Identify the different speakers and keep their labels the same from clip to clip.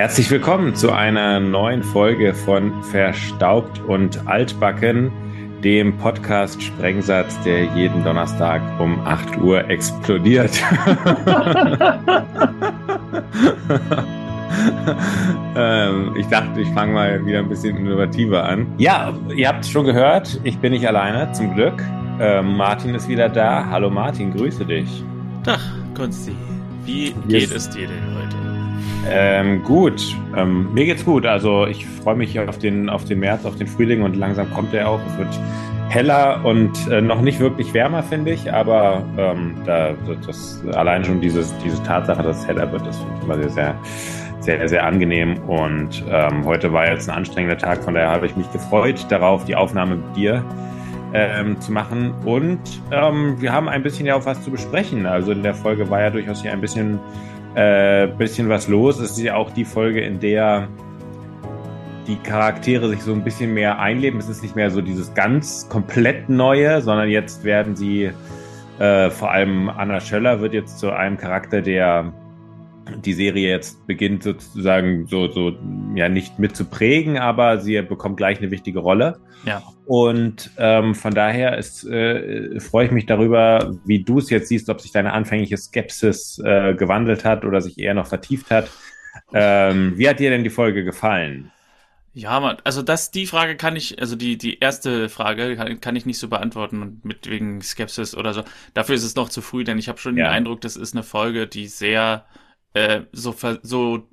Speaker 1: Herzlich willkommen zu einer neuen Folge von Verstaubt und Altbacken, dem Podcast Sprengsatz, der jeden Donnerstag um 8 Uhr explodiert. ähm, ich dachte, ich fange mal wieder ein bisschen innovativer an. Ja, ihr habt es schon gehört, ich bin nicht alleine, zum Glück. Ähm, Martin ist wieder da. Hallo Martin, grüße dich.
Speaker 2: Tag, Konsti. Wie geht es dir denn heute?
Speaker 1: Ähm, gut, ähm, mir geht's gut. Also ich freue mich auf den, auf den März, auf den Frühling und langsam kommt er auch. Es wird heller und äh, noch nicht wirklich wärmer, finde ich, aber ähm, da, das, allein schon dieses, diese Tatsache, dass es heller wird, das finde ich immer sehr, sehr, sehr, sehr angenehm. Und ähm, heute war jetzt ein anstrengender Tag, von daher habe ich mich gefreut darauf, die Aufnahme mit dir ähm, zu machen. Und ähm, wir haben ein bisschen ja auch was zu besprechen. Also in der Folge war ja durchaus hier ein bisschen, äh, bisschen was los. Es ist ja auch die Folge, in der die Charaktere sich so ein bisschen mehr einleben. Es ist nicht mehr so dieses ganz komplett Neue, sondern jetzt werden sie, äh, vor allem Anna Schöller wird jetzt zu einem Charakter, der die Serie jetzt beginnt sozusagen so, so, ja, nicht mit zu prägen, aber sie bekommt gleich eine wichtige Rolle.
Speaker 2: Ja.
Speaker 1: Und ähm, von daher ist, äh, freue ich mich darüber, wie du es jetzt siehst, ob sich deine anfängliche Skepsis äh, gewandelt hat oder sich eher noch vertieft hat. Ähm, wie hat dir denn die Folge gefallen?
Speaker 2: Ja, man, also das, die Frage kann ich, also die, die erste Frage kann, kann ich nicht so beantworten mit wegen Skepsis oder so. Dafür ist es noch zu früh, denn ich habe schon ja. den Eindruck, das ist eine Folge, die sehr äh, so, so,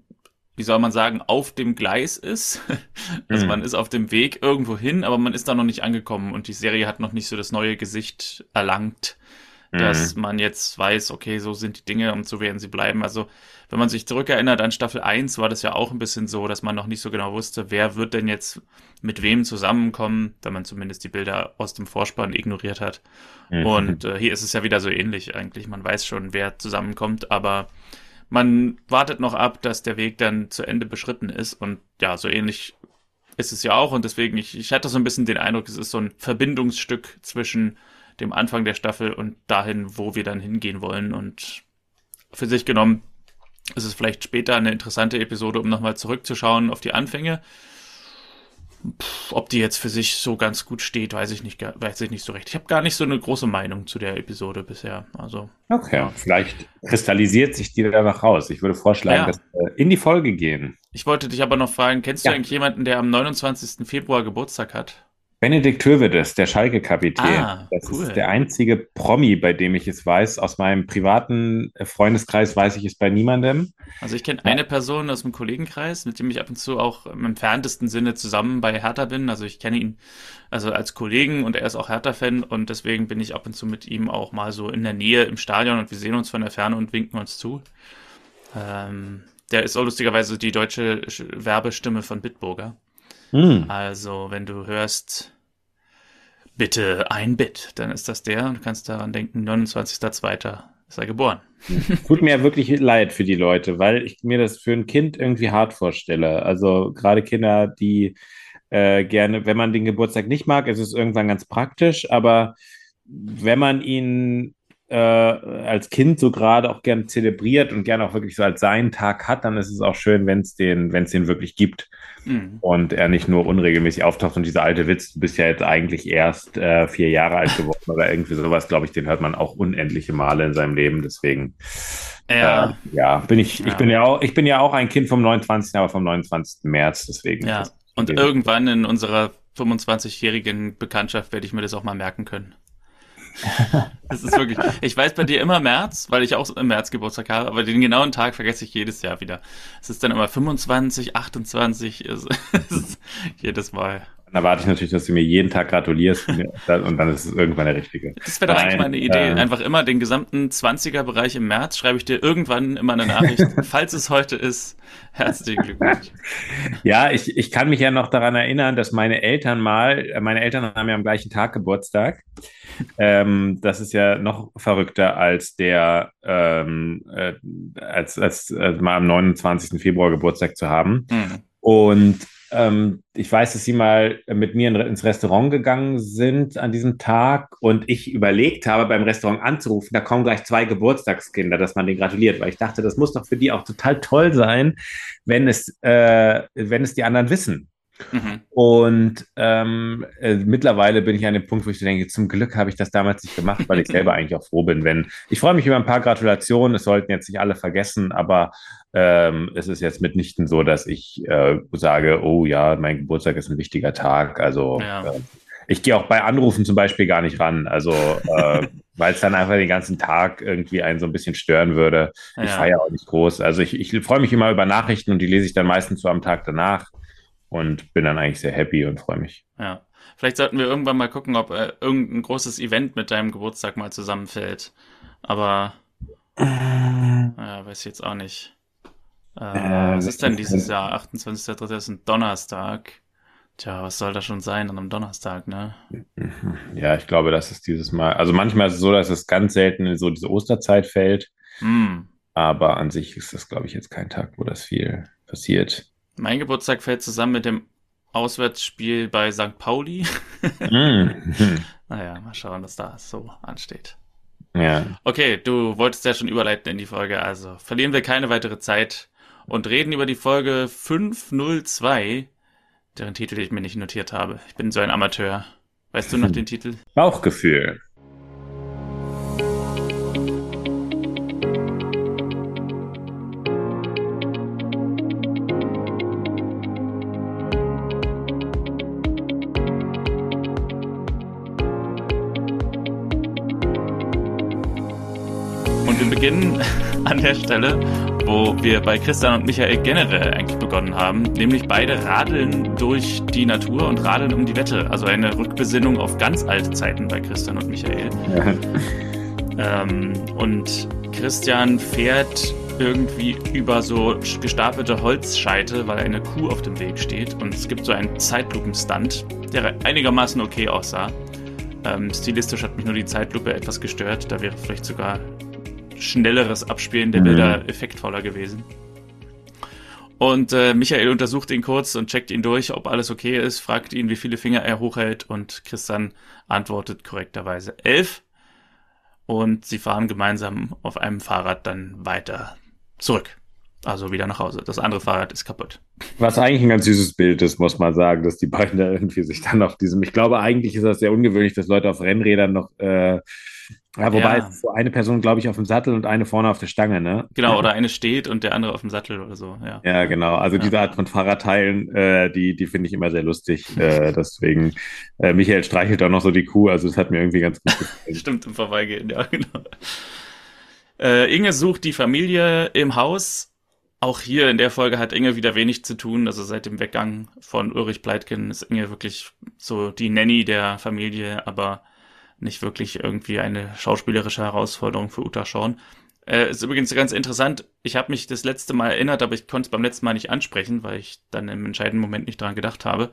Speaker 2: wie soll man sagen, auf dem Gleis ist. also mhm. man ist auf dem Weg irgendwo hin, aber man ist da noch nicht angekommen und die Serie hat noch nicht so das neue Gesicht erlangt, mhm. dass man jetzt weiß, okay, so sind die Dinge und so werden sie bleiben. Also wenn man sich zurückerinnert an Staffel 1, war das ja auch ein bisschen so, dass man noch nicht so genau wusste, wer wird denn jetzt mit wem zusammenkommen, wenn man zumindest die Bilder aus dem Vorspann ignoriert hat. Mhm. Und äh, hier ist es ja wieder so ähnlich eigentlich. Man weiß schon, wer zusammenkommt, aber man wartet noch ab, dass der Weg dann zu Ende beschritten ist. Und ja, so ähnlich ist es ja auch. Und deswegen, ich, ich hatte so ein bisschen den Eindruck, es ist so ein Verbindungsstück zwischen dem Anfang der Staffel und dahin, wo wir dann hingehen wollen. Und für sich genommen ist es vielleicht später eine interessante Episode, um nochmal zurückzuschauen auf die Anfänge. Pff, ob die jetzt für sich so ganz gut steht, weiß ich nicht, weiß ich nicht so recht. Ich habe gar nicht so eine große Meinung zu der Episode bisher. Also,
Speaker 1: okay, ja. vielleicht kristallisiert sich die danach raus. Ich würde vorschlagen, ja. dass wir in die Folge gehen.
Speaker 2: Ich wollte dich aber noch fragen, kennst ja. du eigentlich jemanden, der am 29. Februar Geburtstag hat?
Speaker 1: Benedikt Hövedes, der Schalke-Kapitän. Ah, das cool. ist der einzige Promi, bei dem ich es weiß. Aus meinem privaten äh, Freundeskreis weiß ich es bei niemandem.
Speaker 2: Also ich kenne eine Person aus dem Kollegenkreis, mit dem ich ab und zu auch im entferntesten Sinne zusammen bei Hertha bin. Also ich kenne ihn also als Kollegen und er ist auch Hertha-Fan und deswegen bin ich ab und zu mit ihm auch mal so in der Nähe im Stadion und wir sehen uns von der Ferne und winken uns zu. Ähm, der ist auch lustigerweise die deutsche Werbestimme von Bitburger. Hm. Also, wenn du hörst, bitte ein Bit, dann ist das der und du kannst daran denken, 29.02. ist er geboren.
Speaker 1: Tut mir ja wirklich leid für die Leute, weil ich mir das für ein Kind irgendwie hart vorstelle. Also gerade Kinder, die äh, gerne, wenn man den Geburtstag nicht mag, ist es irgendwann ganz praktisch, aber wenn man ihn äh, als Kind so gerade auch gern zelebriert und gern auch wirklich so als seinen Tag hat, dann ist es auch schön, wenn es den, wenn es den wirklich gibt mhm. und er nicht nur unregelmäßig auftaucht und dieser alte Witz, du bist ja jetzt eigentlich erst äh, vier Jahre alt geworden oder irgendwie sowas, glaube ich, den hört man auch unendliche Male in seinem Leben. Deswegen ja, äh, ja bin ich, ja. ich bin ja auch, ich bin ja auch ein Kind vom 29., aber vom 29. März, deswegen.
Speaker 2: Ja. Und irgendwann in unserer 25-jährigen Bekanntschaft werde ich mir das auch mal merken können. Das ist wirklich. Ich weiß bei dir immer März, weil ich auch im März Geburtstag habe, aber den genauen Tag vergesse ich jedes Jahr wieder. Es ist dann immer 25, 28, jedes Mal.
Speaker 1: Dann erwarte ich natürlich, dass du mir jeden Tag gratulierst und dann ist es irgendwann der richtige.
Speaker 2: Das wäre doch eigentlich mal eine Idee. Äh, Einfach immer den gesamten 20er-Bereich im März schreibe ich dir irgendwann immer eine Nachricht. falls es heute ist, herzlichen Glückwunsch.
Speaker 1: Ja, ich, ich kann mich ja noch daran erinnern, dass meine Eltern mal, meine Eltern haben ja am gleichen Tag Geburtstag. Ähm, das ist ja noch verrückter als der, ähm, äh, als, als, als mal am 29. Februar Geburtstag zu haben. Mhm. Und ähm, ich weiß, dass sie mal mit mir ins Restaurant gegangen sind an diesem Tag und ich überlegt habe, beim Restaurant anzurufen, da kommen gleich zwei Geburtstagskinder, dass man denen gratuliert, weil ich dachte, das muss doch für die auch total toll sein, wenn es, äh, wenn es die anderen wissen. Mhm. Und ähm, äh, mittlerweile bin ich an dem Punkt, wo ich denke, zum Glück habe ich das damals nicht gemacht, weil ich selber eigentlich auch froh bin, wenn ich freue mich über ein paar Gratulationen. Es sollten jetzt nicht alle vergessen, aber ähm, es ist jetzt mitnichten so, dass ich äh, sage, oh ja, mein Geburtstag ist ein wichtiger Tag. Also ja. äh, ich gehe auch bei Anrufen zum Beispiel gar nicht ran. Also äh, weil es dann einfach den ganzen Tag irgendwie einen so ein bisschen stören würde. Ja. Ich feiere auch nicht groß. Also ich, ich freue mich immer über Nachrichten und die lese ich dann meistens so am Tag danach und bin dann eigentlich sehr happy und freue mich.
Speaker 2: Ja. Vielleicht sollten wir irgendwann mal gucken, ob äh, irgendein großes Event mit deinem Geburtstag mal zusammenfällt. Aber äh, ja, weiß ich jetzt auch nicht. Äh, äh, was ist denn dieses Jahr? 28.3. ist ein Donnerstag. Tja, was soll das schon sein an einem Donnerstag, ne?
Speaker 1: Ja, ich glaube, das ist dieses Mal. Also manchmal ist es so, dass es ganz selten in so diese Osterzeit fällt. Mm. Aber an sich ist das, glaube ich, jetzt kein Tag, wo das viel passiert.
Speaker 2: Mein Geburtstag fällt zusammen mit dem Auswärtsspiel bei St. Pauli. mm. naja, mal schauen, was da so ansteht. Ja. Okay, du wolltest ja schon überleiten in die Folge, also verlieren wir keine weitere Zeit und reden über die Folge 502, deren Titel ich mir nicht notiert habe. Ich bin so ein Amateur. Weißt du noch den Titel?
Speaker 1: Bauchgefühl.
Speaker 2: beginnen an der Stelle, wo wir bei Christian und Michael generell eigentlich begonnen haben, nämlich beide radeln durch die Natur und radeln um die Wette. Also eine Rückbesinnung auf ganz alte Zeiten bei Christian und Michael. Ja. Ähm, und Christian fährt irgendwie über so gestapelte Holzscheite, weil eine Kuh auf dem Weg steht. Und es gibt so einen Zeitlupenstand, der einigermaßen okay aussah. Ähm, stilistisch hat mich nur die Zeitlupe etwas gestört. Da wäre vielleicht sogar schnelleres Abspielen der Bilder mhm. effektvoller gewesen. Und äh, Michael untersucht ihn kurz und checkt ihn durch, ob alles okay ist, fragt ihn, wie viele Finger er hochhält und Christian antwortet korrekterweise elf. Und sie fahren gemeinsam auf einem Fahrrad dann weiter zurück. Also wieder nach Hause. Das andere Fahrrad ist kaputt.
Speaker 1: Was eigentlich ein ganz süßes Bild ist, muss man sagen, dass die beiden da irgendwie sich dann auf diesem. Ich glaube, eigentlich ist das sehr ungewöhnlich, dass Leute auf Rennrädern noch äh, ja, wobei ja. so eine Person, glaube ich, auf dem Sattel und eine vorne auf der Stange, ne?
Speaker 2: Genau, oder eine steht und der andere auf dem Sattel oder so, ja.
Speaker 1: Ja, genau. Also ja. diese Art von Fahrradteilen, äh, die, die finde ich immer sehr lustig. Äh, deswegen, äh, Michael streichelt auch noch so die Kuh, also das hat mir irgendwie ganz gut
Speaker 2: gefallen. Stimmt, im Vorbeigehen, ja, genau. Äh, Inge sucht die Familie im Haus. Auch hier in der Folge hat Inge wieder wenig zu tun. Also seit dem Weggang von Ulrich Pleitgen ist Inge wirklich so die Nanny der Familie, aber nicht wirklich irgendwie eine schauspielerische Herausforderung für Uta Shawn. Äh, ist übrigens ganz interessant. Ich habe mich das letzte Mal erinnert, aber ich konnte es beim letzten Mal nicht ansprechen, weil ich dann im entscheidenden Moment nicht dran gedacht habe,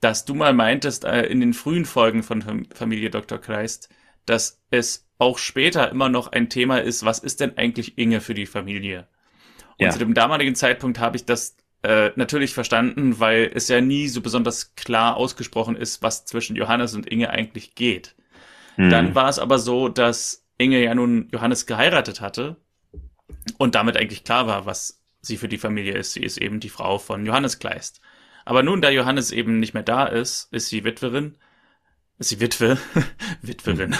Speaker 2: dass du mal meintest äh, in den frühen Folgen von Familie Dr. Kleist, dass es auch später immer noch ein Thema ist, was ist denn eigentlich Inge für die Familie? Und ja. zu dem damaligen Zeitpunkt habe ich das äh, natürlich verstanden, weil es ja nie so besonders klar ausgesprochen ist, was zwischen Johannes und Inge eigentlich geht. Mhm. Dann war es aber so, dass Inge ja nun Johannes geheiratet hatte und damit eigentlich klar war, was sie für die Familie ist. Sie ist eben die Frau von Johannes Kleist. Aber nun, da Johannes eben nicht mehr da ist, ist sie Witwerin. Ist sie Witwe? Witwerin.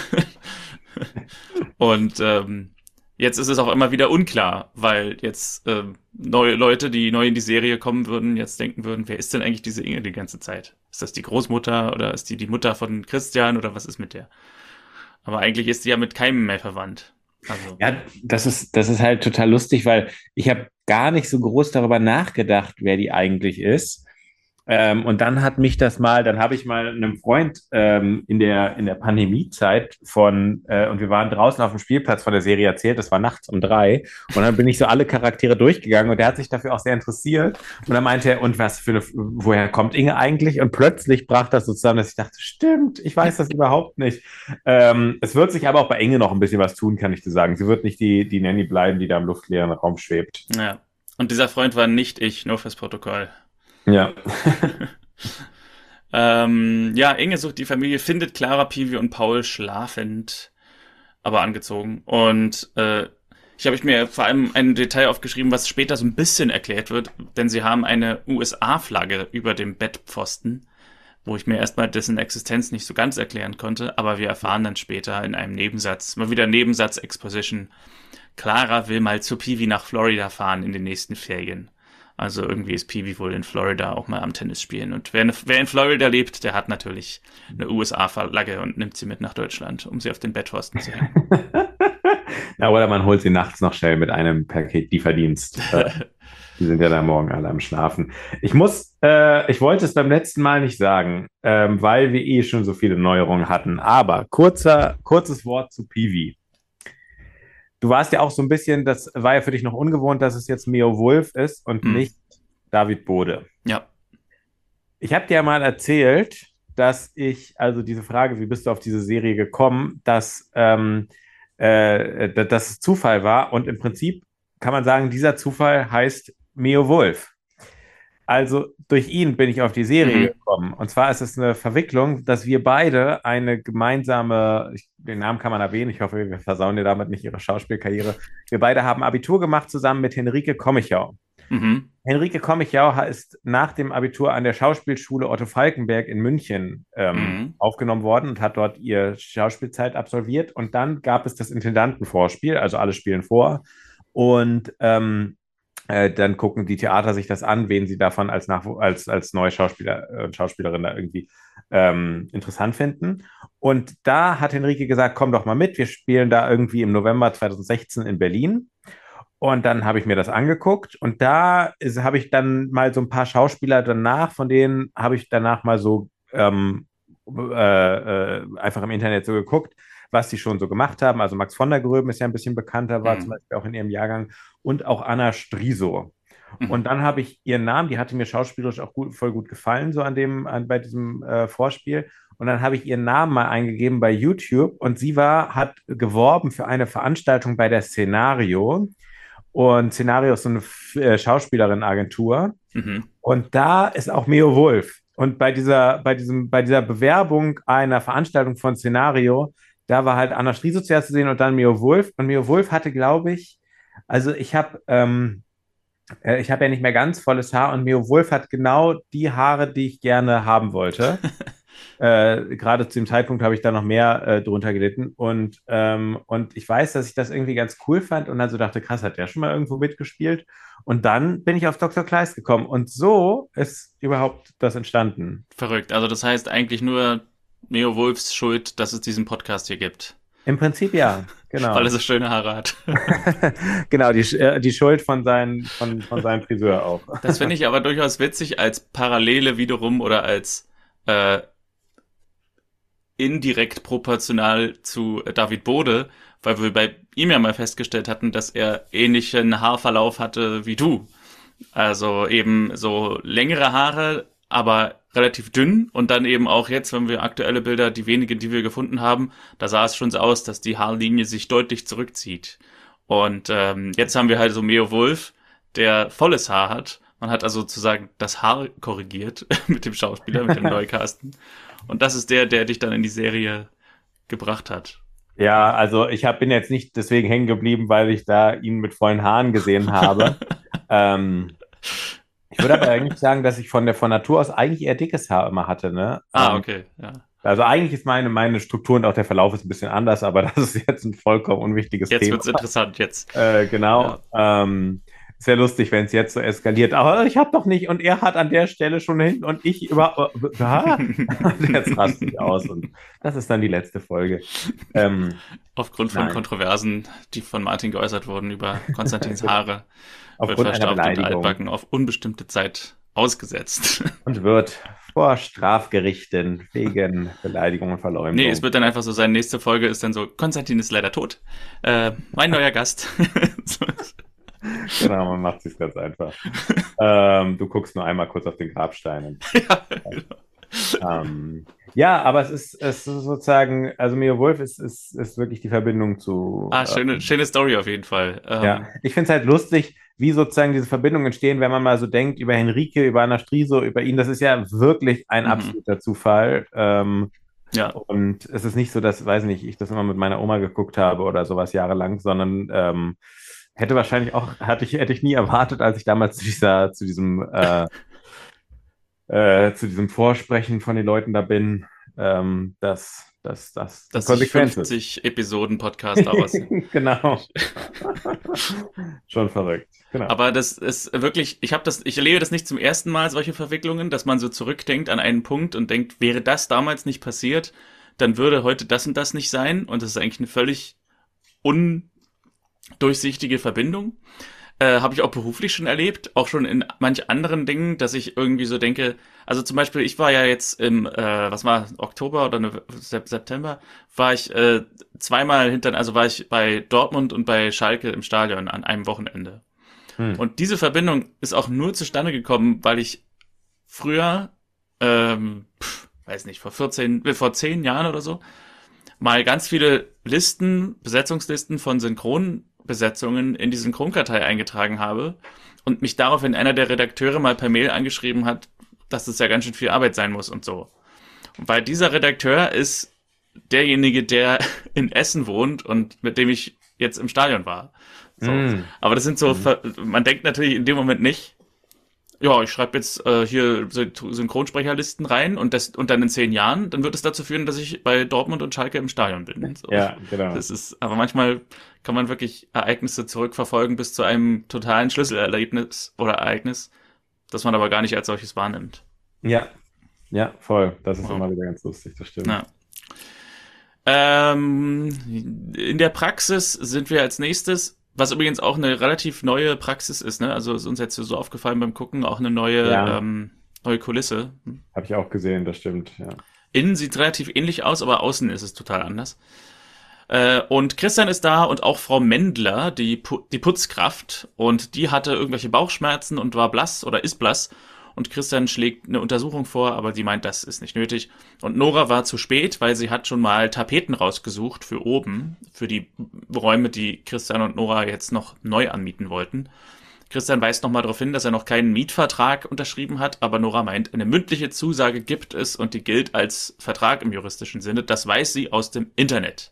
Speaker 2: und ähm, jetzt ist es auch immer wieder unklar, weil jetzt äh, neue Leute, die neu in die Serie kommen würden, jetzt denken würden, wer ist denn eigentlich diese Inge die ganze Zeit? Ist das die Großmutter oder ist die die Mutter von Christian oder was ist mit der? Aber eigentlich ist sie ja mit keinem mehr verwandt.
Speaker 1: Also. Ja, das ist, das ist halt total lustig, weil ich habe gar nicht so groß darüber nachgedacht, wer die eigentlich ist. Ähm, und dann hat mich das mal, dann habe ich mal einem Freund ähm, in der, in der Pandemiezeit von, äh, und wir waren draußen auf dem Spielplatz von der Serie erzählt, das war nachts um drei. Und dann bin ich so alle Charaktere durchgegangen und der hat sich dafür auch sehr interessiert. Und dann meinte er, und was für eine, woher kommt Inge eigentlich? Und plötzlich brach das so zusammen, dass ich dachte, stimmt, ich weiß das überhaupt nicht. Ähm, es wird sich aber auch bei Inge noch ein bisschen was tun, kann ich dir sagen. Sie wird nicht die, die Nanny bleiben, die da im luftleeren Raum schwebt.
Speaker 2: Ja. Und dieser Freund war nicht ich, nur fürs Protokoll.
Speaker 1: Ja.
Speaker 2: ähm, ja, Inge sucht die Familie, findet Clara, Pivi und Paul schlafend, aber angezogen. Und äh, ich habe mir vor allem ein Detail aufgeschrieben, was später so ein bisschen erklärt wird, denn sie haben eine USA-Flagge über dem Bettpfosten, wo ich mir erstmal dessen Existenz nicht so ganz erklären konnte, aber wir erfahren dann später in einem Nebensatz, mal wieder Nebensatz-Exposition, Clara will mal zu Peewee nach Florida fahren in den nächsten Ferien. Also irgendwie ist Peewee wohl in Florida auch mal am Tennis spielen. Und wer, wer in Florida lebt, der hat natürlich eine USA-Flagge und nimmt sie mit nach Deutschland, um sie auf den Bettpfosten zu hängen.
Speaker 1: Na, oder man holt sie nachts noch schnell mit einem Paket Lieferdienst. die sind ja da morgen alle am Schlafen. Ich muss, äh, ich wollte es beim letzten Mal nicht sagen, ähm, weil wir eh schon so viele Neuerungen hatten. Aber kurzer, kurzes Wort zu Peewee. Du warst ja auch so ein bisschen, das war ja für dich noch ungewohnt, dass es jetzt Mio Wolf ist und mhm. nicht David Bode.
Speaker 2: Ja.
Speaker 1: Ich habe dir ja mal erzählt, dass ich, also diese Frage, wie bist du auf diese Serie gekommen, dass, ähm, äh, dass es Zufall war und im Prinzip kann man sagen, dieser Zufall heißt Mio Wolf. Also durch ihn bin ich auf die Serie mhm. gekommen. Und zwar ist es eine Verwicklung, dass wir beide eine gemeinsame, ich, den Namen kann man erwähnen, ich hoffe, wir versauen dir damit nicht ihre Schauspielkarriere. Wir beide haben Abitur gemacht zusammen mit Henrike Kommichau. Mhm. Henrike Kommichau ist nach dem Abitur an der Schauspielschule Otto Falkenberg in München ähm, mhm. aufgenommen worden und hat dort ihr Schauspielzeit absolviert. Und dann gab es das Intendantenvorspiel, also alle spielen vor. Und ähm, äh, dann gucken die Theater sich das an, wen sie davon als, Nach als, als neue Schauspieler und äh, Schauspielerin da irgendwie ähm, interessant finden. Und da hat Henrike gesagt, komm doch mal mit, wir spielen da irgendwie im November 2016 in Berlin. Und dann habe ich mir das angeguckt und da habe ich dann mal so ein paar Schauspieler danach, von denen habe ich danach mal so ähm, äh, äh, einfach im Internet so geguckt, was sie schon so gemacht haben. Also Max von der Gröben ist ja ein bisschen bekannter, war mhm. zum Beispiel auch in ihrem Jahrgang und auch Anna Striso. Mhm. Und dann habe ich ihren Namen, die hatte mir schauspielerisch auch gut, voll gut gefallen, so an dem, an, bei diesem äh, Vorspiel. Und dann habe ich ihren Namen mal eingegeben bei YouTube und sie war, hat geworben für eine Veranstaltung bei der Szenario. Und Szenario ist so eine äh, Schauspielerin-Agentur. Mhm. Und da ist auch Meo Wolf. Und bei dieser, bei diesem, bei dieser Bewerbung einer Veranstaltung von Szenario da war halt Anna Striso zuerst zu sehen und dann Mio Wolf. Und Mio Wolf hatte, glaube ich, also ich habe ähm, äh, ich habe ja nicht mehr ganz volles Haar und Mio Wolf hat genau die Haare, die ich gerne haben wollte. äh, Gerade zu dem Zeitpunkt habe ich da noch mehr äh, drunter gelitten. Und, ähm, und ich weiß, dass ich das irgendwie ganz cool fand und dann so dachte, krass, hat der schon mal irgendwo mitgespielt? Und dann bin ich auf Dr. Kleist gekommen. Und so ist überhaupt das entstanden.
Speaker 2: Verrückt. Also das heißt eigentlich nur Neo Wolfs Schuld, dass es diesen Podcast hier gibt.
Speaker 1: Im Prinzip ja,
Speaker 2: genau. Weil er so schöne Haare hat.
Speaker 1: genau, die, äh, die Schuld von, seinen, von, von seinem Friseur auch.
Speaker 2: das finde ich aber durchaus witzig als Parallele wiederum oder als äh, indirekt proportional zu David Bode, weil wir bei ihm ja mal festgestellt hatten, dass er ähnlichen Haarverlauf hatte wie du. Also eben so längere Haare, aber relativ dünn und dann eben auch jetzt, wenn wir aktuelle Bilder, die wenigen, die wir gefunden haben, da sah es schon so aus, dass die Haarlinie sich deutlich zurückzieht. Und ähm, jetzt haben wir halt so Meo Wolf, der volles Haar hat. Man hat also sozusagen das Haar korrigiert mit dem Schauspieler, mit dem Neucasten. Und das ist der, der dich dann in die Serie gebracht hat.
Speaker 1: Ja, also ich hab, bin jetzt nicht deswegen hängen geblieben, weil ich da ihn mit vollen Haaren gesehen habe. ähm, ich würde aber eigentlich sagen, dass ich von der von Natur aus eigentlich eher dickes Haar immer hatte, ne?
Speaker 2: Ah, ähm, okay, ja.
Speaker 1: Also eigentlich ist meine, meine Struktur und auch der Verlauf ist ein bisschen anders, aber das ist jetzt ein vollkommen unwichtiges
Speaker 2: jetzt
Speaker 1: Thema.
Speaker 2: Jetzt wird's interessant, jetzt.
Speaker 1: Äh, genau. Ja. Ähm, sehr lustig, wenn es jetzt so eskaliert. Aber ich habe doch nicht und er hat an der Stelle schon hin und ich über. Jetzt rastet ich aus und das ist dann die letzte Folge.
Speaker 2: Ähm, Aufgrund von nein. Kontroversen, die von Martin geäußert wurden über Konstantins Haare
Speaker 1: wird verstaubt und
Speaker 2: altbacken auf unbestimmte Zeit ausgesetzt.
Speaker 1: Und wird vor Strafgerichten wegen Beleidigung und Verleumdung.
Speaker 2: Nee, es wird dann einfach so sein, nächste Folge ist dann so, Konstantin ist leider tot. Äh, mein neuer Gast.
Speaker 1: genau, man macht es ganz einfach. ähm, du guckst nur einmal kurz auf den Grabstein. ja, genau. ähm, ja, aber es ist, es ist sozusagen, also Mio Wolf ist, ist, ist wirklich die Verbindung zu.
Speaker 2: Ah, schöne, ähm, schöne Story auf jeden Fall.
Speaker 1: Ähm, ja, ich finde es halt lustig, wie sozusagen diese Verbindungen entstehen, wenn man mal so denkt über Henrike, über Anna Striso, über ihn. Das ist ja wirklich ein mhm. absoluter Zufall. Ähm, ja. Und es ist nicht so, dass, weiß nicht, ich das immer mit meiner Oma geguckt habe oder sowas jahrelang, sondern ähm, hätte wahrscheinlich auch, hatte ich, hätte ich nie erwartet, als ich damals zu dieser, zu diesem, äh, äh, zu diesem Vorsprechen von den Leuten da bin, ähm, dass dass das
Speaker 2: dass Konsequenz 50 Episoden Podcast daraus
Speaker 1: genau. Schon verrückt. Genau.
Speaker 2: Aber das ist wirklich, ich habe das, ich erlebe das nicht zum ersten Mal, solche Verwicklungen, dass man so zurückdenkt an einen Punkt und denkt, wäre das damals nicht passiert, dann würde heute das und das nicht sein. Und das ist eigentlich eine völlig undurchsichtige Verbindung. Äh, Habe ich auch beruflich schon erlebt, auch schon in manch anderen Dingen, dass ich irgendwie so denke, also zum Beispiel, ich war ja jetzt im, äh, was war, Oktober oder ne, September, war ich äh, zweimal hinter, also war ich bei Dortmund und bei Schalke im Stadion an einem Wochenende. Hm. Und diese Verbindung ist auch nur zustande gekommen, weil ich früher, ähm, pff, weiß nicht, vor 14, äh, vor 10 Jahren oder so, mal ganz viele Listen, Besetzungslisten von Synchron Besetzungen in die Synchronkartei eingetragen habe und mich daraufhin einer der Redakteure mal per Mail angeschrieben hat, dass es ja ganz schön viel Arbeit sein muss und so. Weil dieser Redakteur ist derjenige, der in Essen wohnt und mit dem ich jetzt im Stadion war. So. Mm. Aber das sind so, mm. man denkt natürlich in dem Moment nicht, ja, ich schreibe jetzt äh, hier Synchronsprecherlisten rein und das und dann in zehn Jahren, dann wird es dazu führen, dass ich bei Dortmund und Schalke im Stadion bin.
Speaker 1: So. Ja, genau.
Speaker 2: Das ist, aber manchmal kann man wirklich Ereignisse zurückverfolgen bis zu einem totalen Schlüsselerlebnis oder Ereignis, das man aber gar nicht als solches wahrnimmt.
Speaker 1: Ja, ja, voll. Das ist wow. immer wieder ganz lustig, das stimmt. Ja.
Speaker 2: Ähm, in der Praxis sind wir als nächstes was übrigens auch eine relativ neue Praxis ist, ne? Also ist uns jetzt so aufgefallen beim Gucken, auch eine neue, ja. ähm, neue Kulisse.
Speaker 1: Habe ich auch gesehen, das stimmt, ja.
Speaker 2: Innen sieht relativ ähnlich aus, aber außen ist es total anders. Äh, und Christian ist da und auch Frau Mendler, die, Pu die Putzkraft. Und die hatte irgendwelche Bauchschmerzen und war blass oder ist blass und Christian schlägt eine Untersuchung vor, aber sie meint, das ist nicht nötig. Und Nora war zu spät, weil sie hat schon mal Tapeten rausgesucht für oben, für die Räume, die Christian und Nora jetzt noch neu anmieten wollten. Christian weist nochmal darauf hin, dass er noch keinen Mietvertrag unterschrieben hat, aber Nora meint, eine mündliche Zusage gibt es und die gilt als Vertrag im juristischen Sinne. Das weiß sie aus dem Internet.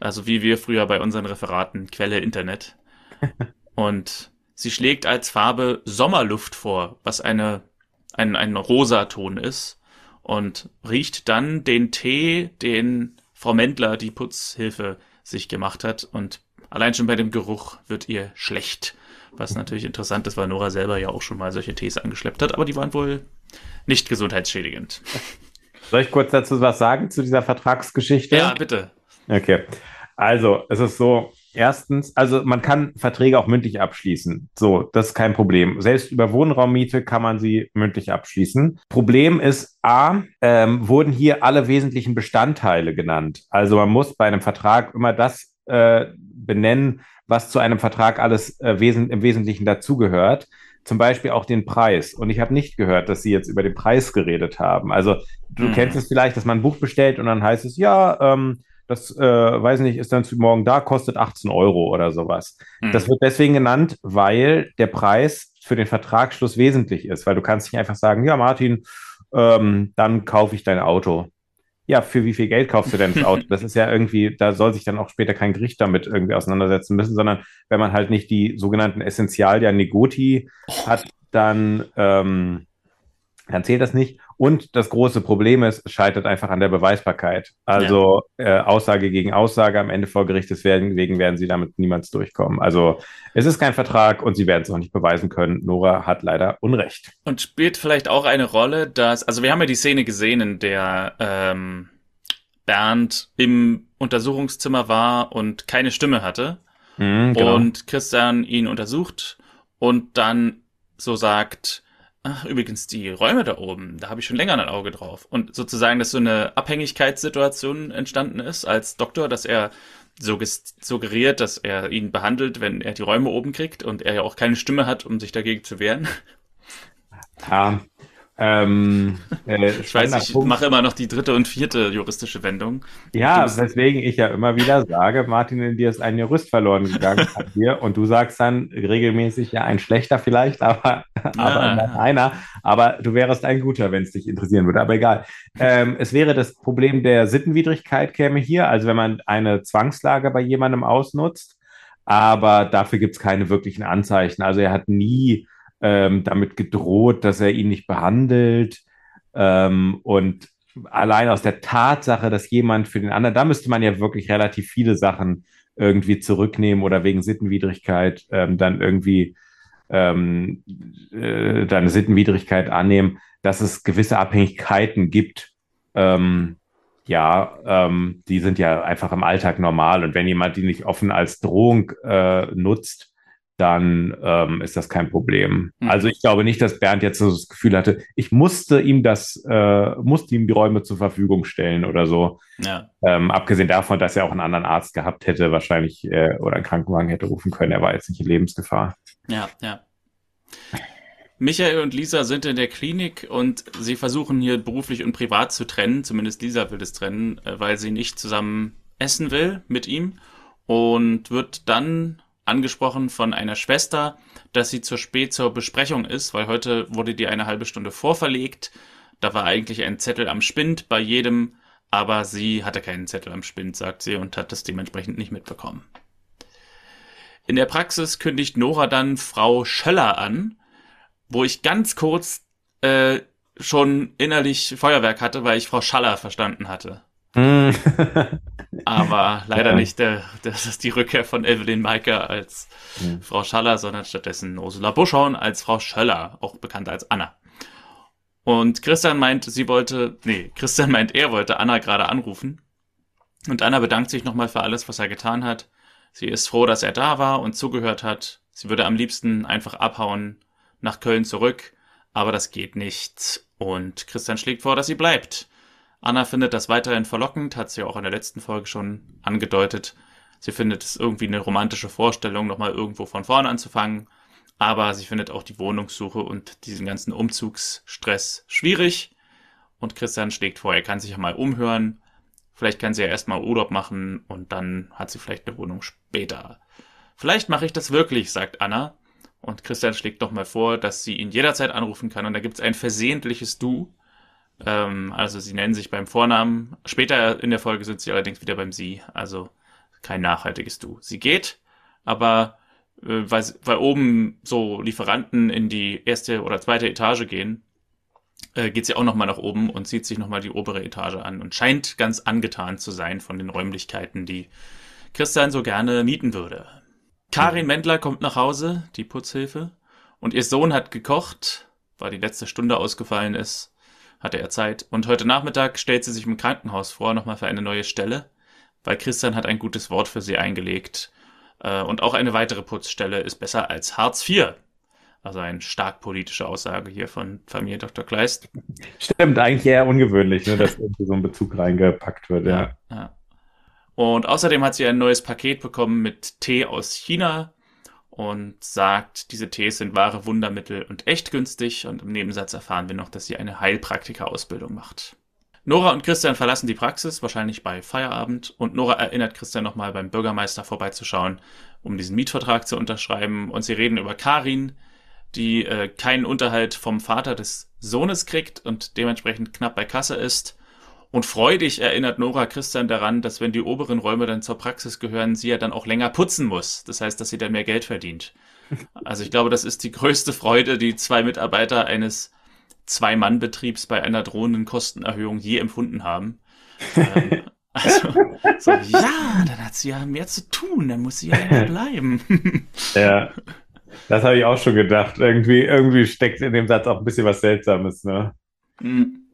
Speaker 2: Also wie wir früher bei unseren Referaten, Quelle Internet. Und Sie schlägt als Farbe Sommerluft vor, was eine, ein, ein Rosaton ist und riecht dann den Tee, den Frau Mendler, die Putzhilfe, sich gemacht hat und allein schon bei dem Geruch wird ihr schlecht. Was natürlich interessant ist, weil Nora selber ja auch schon mal solche Tees angeschleppt hat, aber die waren wohl nicht gesundheitsschädigend.
Speaker 1: Soll ich kurz dazu was sagen zu dieser Vertragsgeschichte?
Speaker 2: Ja, bitte.
Speaker 1: Okay. Also, es ist so, Erstens, also man kann Verträge auch mündlich abschließen. So, das ist kein Problem. Selbst über Wohnraummiete kann man sie mündlich abschließen. Problem ist, A, ähm, wurden hier alle wesentlichen Bestandteile genannt. Also man muss bei einem Vertrag immer das äh, benennen, was zu einem Vertrag alles äh, wesen im Wesentlichen dazugehört. Zum Beispiel auch den Preis. Und ich habe nicht gehört, dass Sie jetzt über den Preis geredet haben. Also du mhm. kennst es vielleicht, dass man ein Buch bestellt und dann heißt es, ja, ähm, das, äh, weiß nicht, ist dann zu morgen da, kostet 18 Euro oder sowas. Mhm. Das wird deswegen genannt, weil der Preis für den Vertragsschluss wesentlich ist, weil du kannst nicht einfach sagen, ja, Martin, ähm, dann kaufe ich dein Auto. Ja, für wie viel Geld kaufst du denn das Auto? Das ist ja irgendwie, da soll sich dann auch später kein Gericht damit irgendwie auseinandersetzen müssen, sondern wenn man halt nicht die sogenannten Essentialia Negoti hat, dann, ähm, dann zählt das nicht. Und das große Problem ist, es scheitert einfach an der Beweisbarkeit. Also ja. äh, Aussage gegen Aussage am Ende vor Gericht, deswegen werden sie damit niemals durchkommen. Also es ist kein Vertrag und sie werden es auch nicht beweisen können. Nora hat leider Unrecht.
Speaker 2: Und spielt vielleicht auch eine Rolle, dass, also wir haben ja die Szene gesehen, in der ähm, Bernd im Untersuchungszimmer war und keine Stimme hatte. Mhm, genau. Und Christian ihn untersucht und dann so sagt, ach, übrigens, die Räume da oben, da habe ich schon länger ein Auge drauf. Und sozusagen, dass so eine Abhängigkeitssituation entstanden ist als Doktor, dass er suggeriert, dass er ihn behandelt, wenn er die Räume oben kriegt und er ja auch keine Stimme hat, um sich dagegen zu wehren.
Speaker 1: Ja,
Speaker 2: Ähm, äh, ich weiß, ich Punkt. mache immer noch die dritte und vierte juristische Wendung.
Speaker 1: Ja, weswegen ich ja immer wieder sage, Martin, in dir ist ein Jurist verloren gegangen an dir und du sagst dann regelmäßig, ja, ein schlechter vielleicht, aber, ja. aber einer. Aber du wärst ein guter, wenn es dich interessieren würde. Aber egal. Ähm, es wäre das Problem der Sittenwidrigkeit käme hier, also wenn man eine Zwangslage bei jemandem ausnutzt, aber dafür gibt es keine wirklichen Anzeichen. Also er hat nie ähm, damit gedroht, dass er ihn nicht behandelt. Ähm, und allein aus der Tatsache, dass jemand für den anderen, da müsste man ja wirklich relativ viele Sachen irgendwie zurücknehmen oder wegen Sittenwidrigkeit ähm, dann irgendwie ähm, äh, dann Sittenwidrigkeit annehmen, dass es gewisse Abhängigkeiten gibt. Ähm, ja, ähm, die sind ja einfach im Alltag normal. Und wenn jemand die nicht offen als Drohung äh, nutzt, dann ähm, ist das kein Problem. Mhm. Also ich glaube nicht, dass Bernd jetzt so das Gefühl hatte, ich musste ihm das, äh, musste ihm die Räume zur Verfügung stellen oder so. Ja. Ähm, abgesehen davon, dass er auch einen anderen Arzt gehabt hätte, wahrscheinlich äh, oder einen Krankenwagen hätte rufen können. Er war jetzt nicht in Lebensgefahr.
Speaker 2: Ja, ja. Michael und Lisa sind in der Klinik und sie versuchen hier beruflich und privat zu trennen. Zumindest Lisa will es trennen, äh, weil sie nicht zusammen essen will mit ihm und wird dann angesprochen von einer Schwester, dass sie zu spät zur Besprechung ist, weil heute wurde die eine halbe Stunde vorverlegt. Da war eigentlich ein Zettel am Spind bei jedem, aber sie hatte keinen Zettel am Spind, sagt sie, und hat das dementsprechend nicht mitbekommen. In der Praxis kündigt Nora dann Frau Schöller an, wo ich ganz kurz äh, schon innerlich Feuerwerk hatte, weil ich Frau Schaller verstanden hatte. Hm. Aber leider ja. nicht der, das ist die Rückkehr von Evelyn Maika als ja. Frau Schaller, sondern stattdessen Ursula Buschhorn als Frau Schöller, auch bekannt als Anna. Und Christian meint, sie wollte, nee, Christian meint, er wollte Anna gerade anrufen. Und Anna bedankt sich nochmal für alles, was er getan hat. Sie ist froh, dass er da war und zugehört hat. Sie würde am liebsten einfach abhauen, nach Köln zurück, aber das geht nicht. Und Christian schlägt vor, dass sie bleibt. Anna findet das weiterhin verlockend, hat sie auch in der letzten Folge schon angedeutet. Sie findet es irgendwie eine romantische Vorstellung, nochmal irgendwo von vorne anzufangen. Aber sie findet auch die Wohnungssuche und diesen ganzen Umzugsstress schwierig. Und Christian schlägt vor, er kann sich ja mal umhören. Vielleicht kann sie ja erstmal Urlaub machen und dann hat sie vielleicht eine Wohnung später. Vielleicht mache ich das wirklich, sagt Anna. Und Christian schlägt nochmal vor, dass sie ihn jederzeit anrufen kann. Und da gibt es ein versehentliches Du. Ähm, also sie nennen sich beim Vornamen. Später in der Folge sind sie allerdings wieder beim Sie. Also kein nachhaltiges Du. Sie geht, aber äh, weil, weil oben so Lieferanten in die erste oder zweite Etage gehen, äh, geht sie auch nochmal nach oben und zieht sich nochmal die obere Etage an und scheint ganz angetan zu sein von den Räumlichkeiten, die Christian so gerne mieten würde. Karin Mendler kommt nach Hause, die Putzhilfe, und ihr Sohn hat gekocht, weil die letzte Stunde ausgefallen ist hatte er Zeit. Und heute Nachmittag stellt sie sich im Krankenhaus vor, nochmal für eine neue Stelle, weil Christian hat ein gutes Wort für sie eingelegt. Äh, und auch eine weitere Putzstelle ist besser als Hartz IV. Also eine stark politische Aussage hier von Familie Dr. Kleist.
Speaker 1: Stimmt, eigentlich eher ungewöhnlich, ne, dass irgendwie so ein Bezug reingepackt wird, ja. ja, ja.
Speaker 2: Und außerdem hat sie ein neues Paket bekommen mit Tee aus China, und sagt, diese Tees sind wahre Wundermittel und echt günstig. Und im Nebensatz erfahren wir noch, dass sie eine Heilpraktika-Ausbildung macht. Nora und Christian verlassen die Praxis, wahrscheinlich bei Feierabend, und Nora erinnert Christian nochmal beim Bürgermeister vorbeizuschauen, um diesen Mietvertrag zu unterschreiben, und sie reden über Karin, die äh, keinen Unterhalt vom Vater des Sohnes kriegt und dementsprechend knapp bei Kasse ist und freudig erinnert Nora Christian daran, dass wenn die oberen Räume dann zur Praxis gehören, sie ja dann auch länger putzen muss. Das heißt, dass sie dann mehr Geld verdient. Also ich glaube, das ist die größte Freude, die zwei Mitarbeiter eines Zwei-Mann-Betriebs bei einer drohenden Kostenerhöhung je empfunden haben. ähm, also, so, ja, dann hat sie ja mehr zu tun, dann muss sie ja länger bleiben.
Speaker 1: ja, das habe ich auch schon gedacht. Irgendwie, irgendwie steckt in dem Satz auch ein bisschen was Seltsames, ne? Mhm.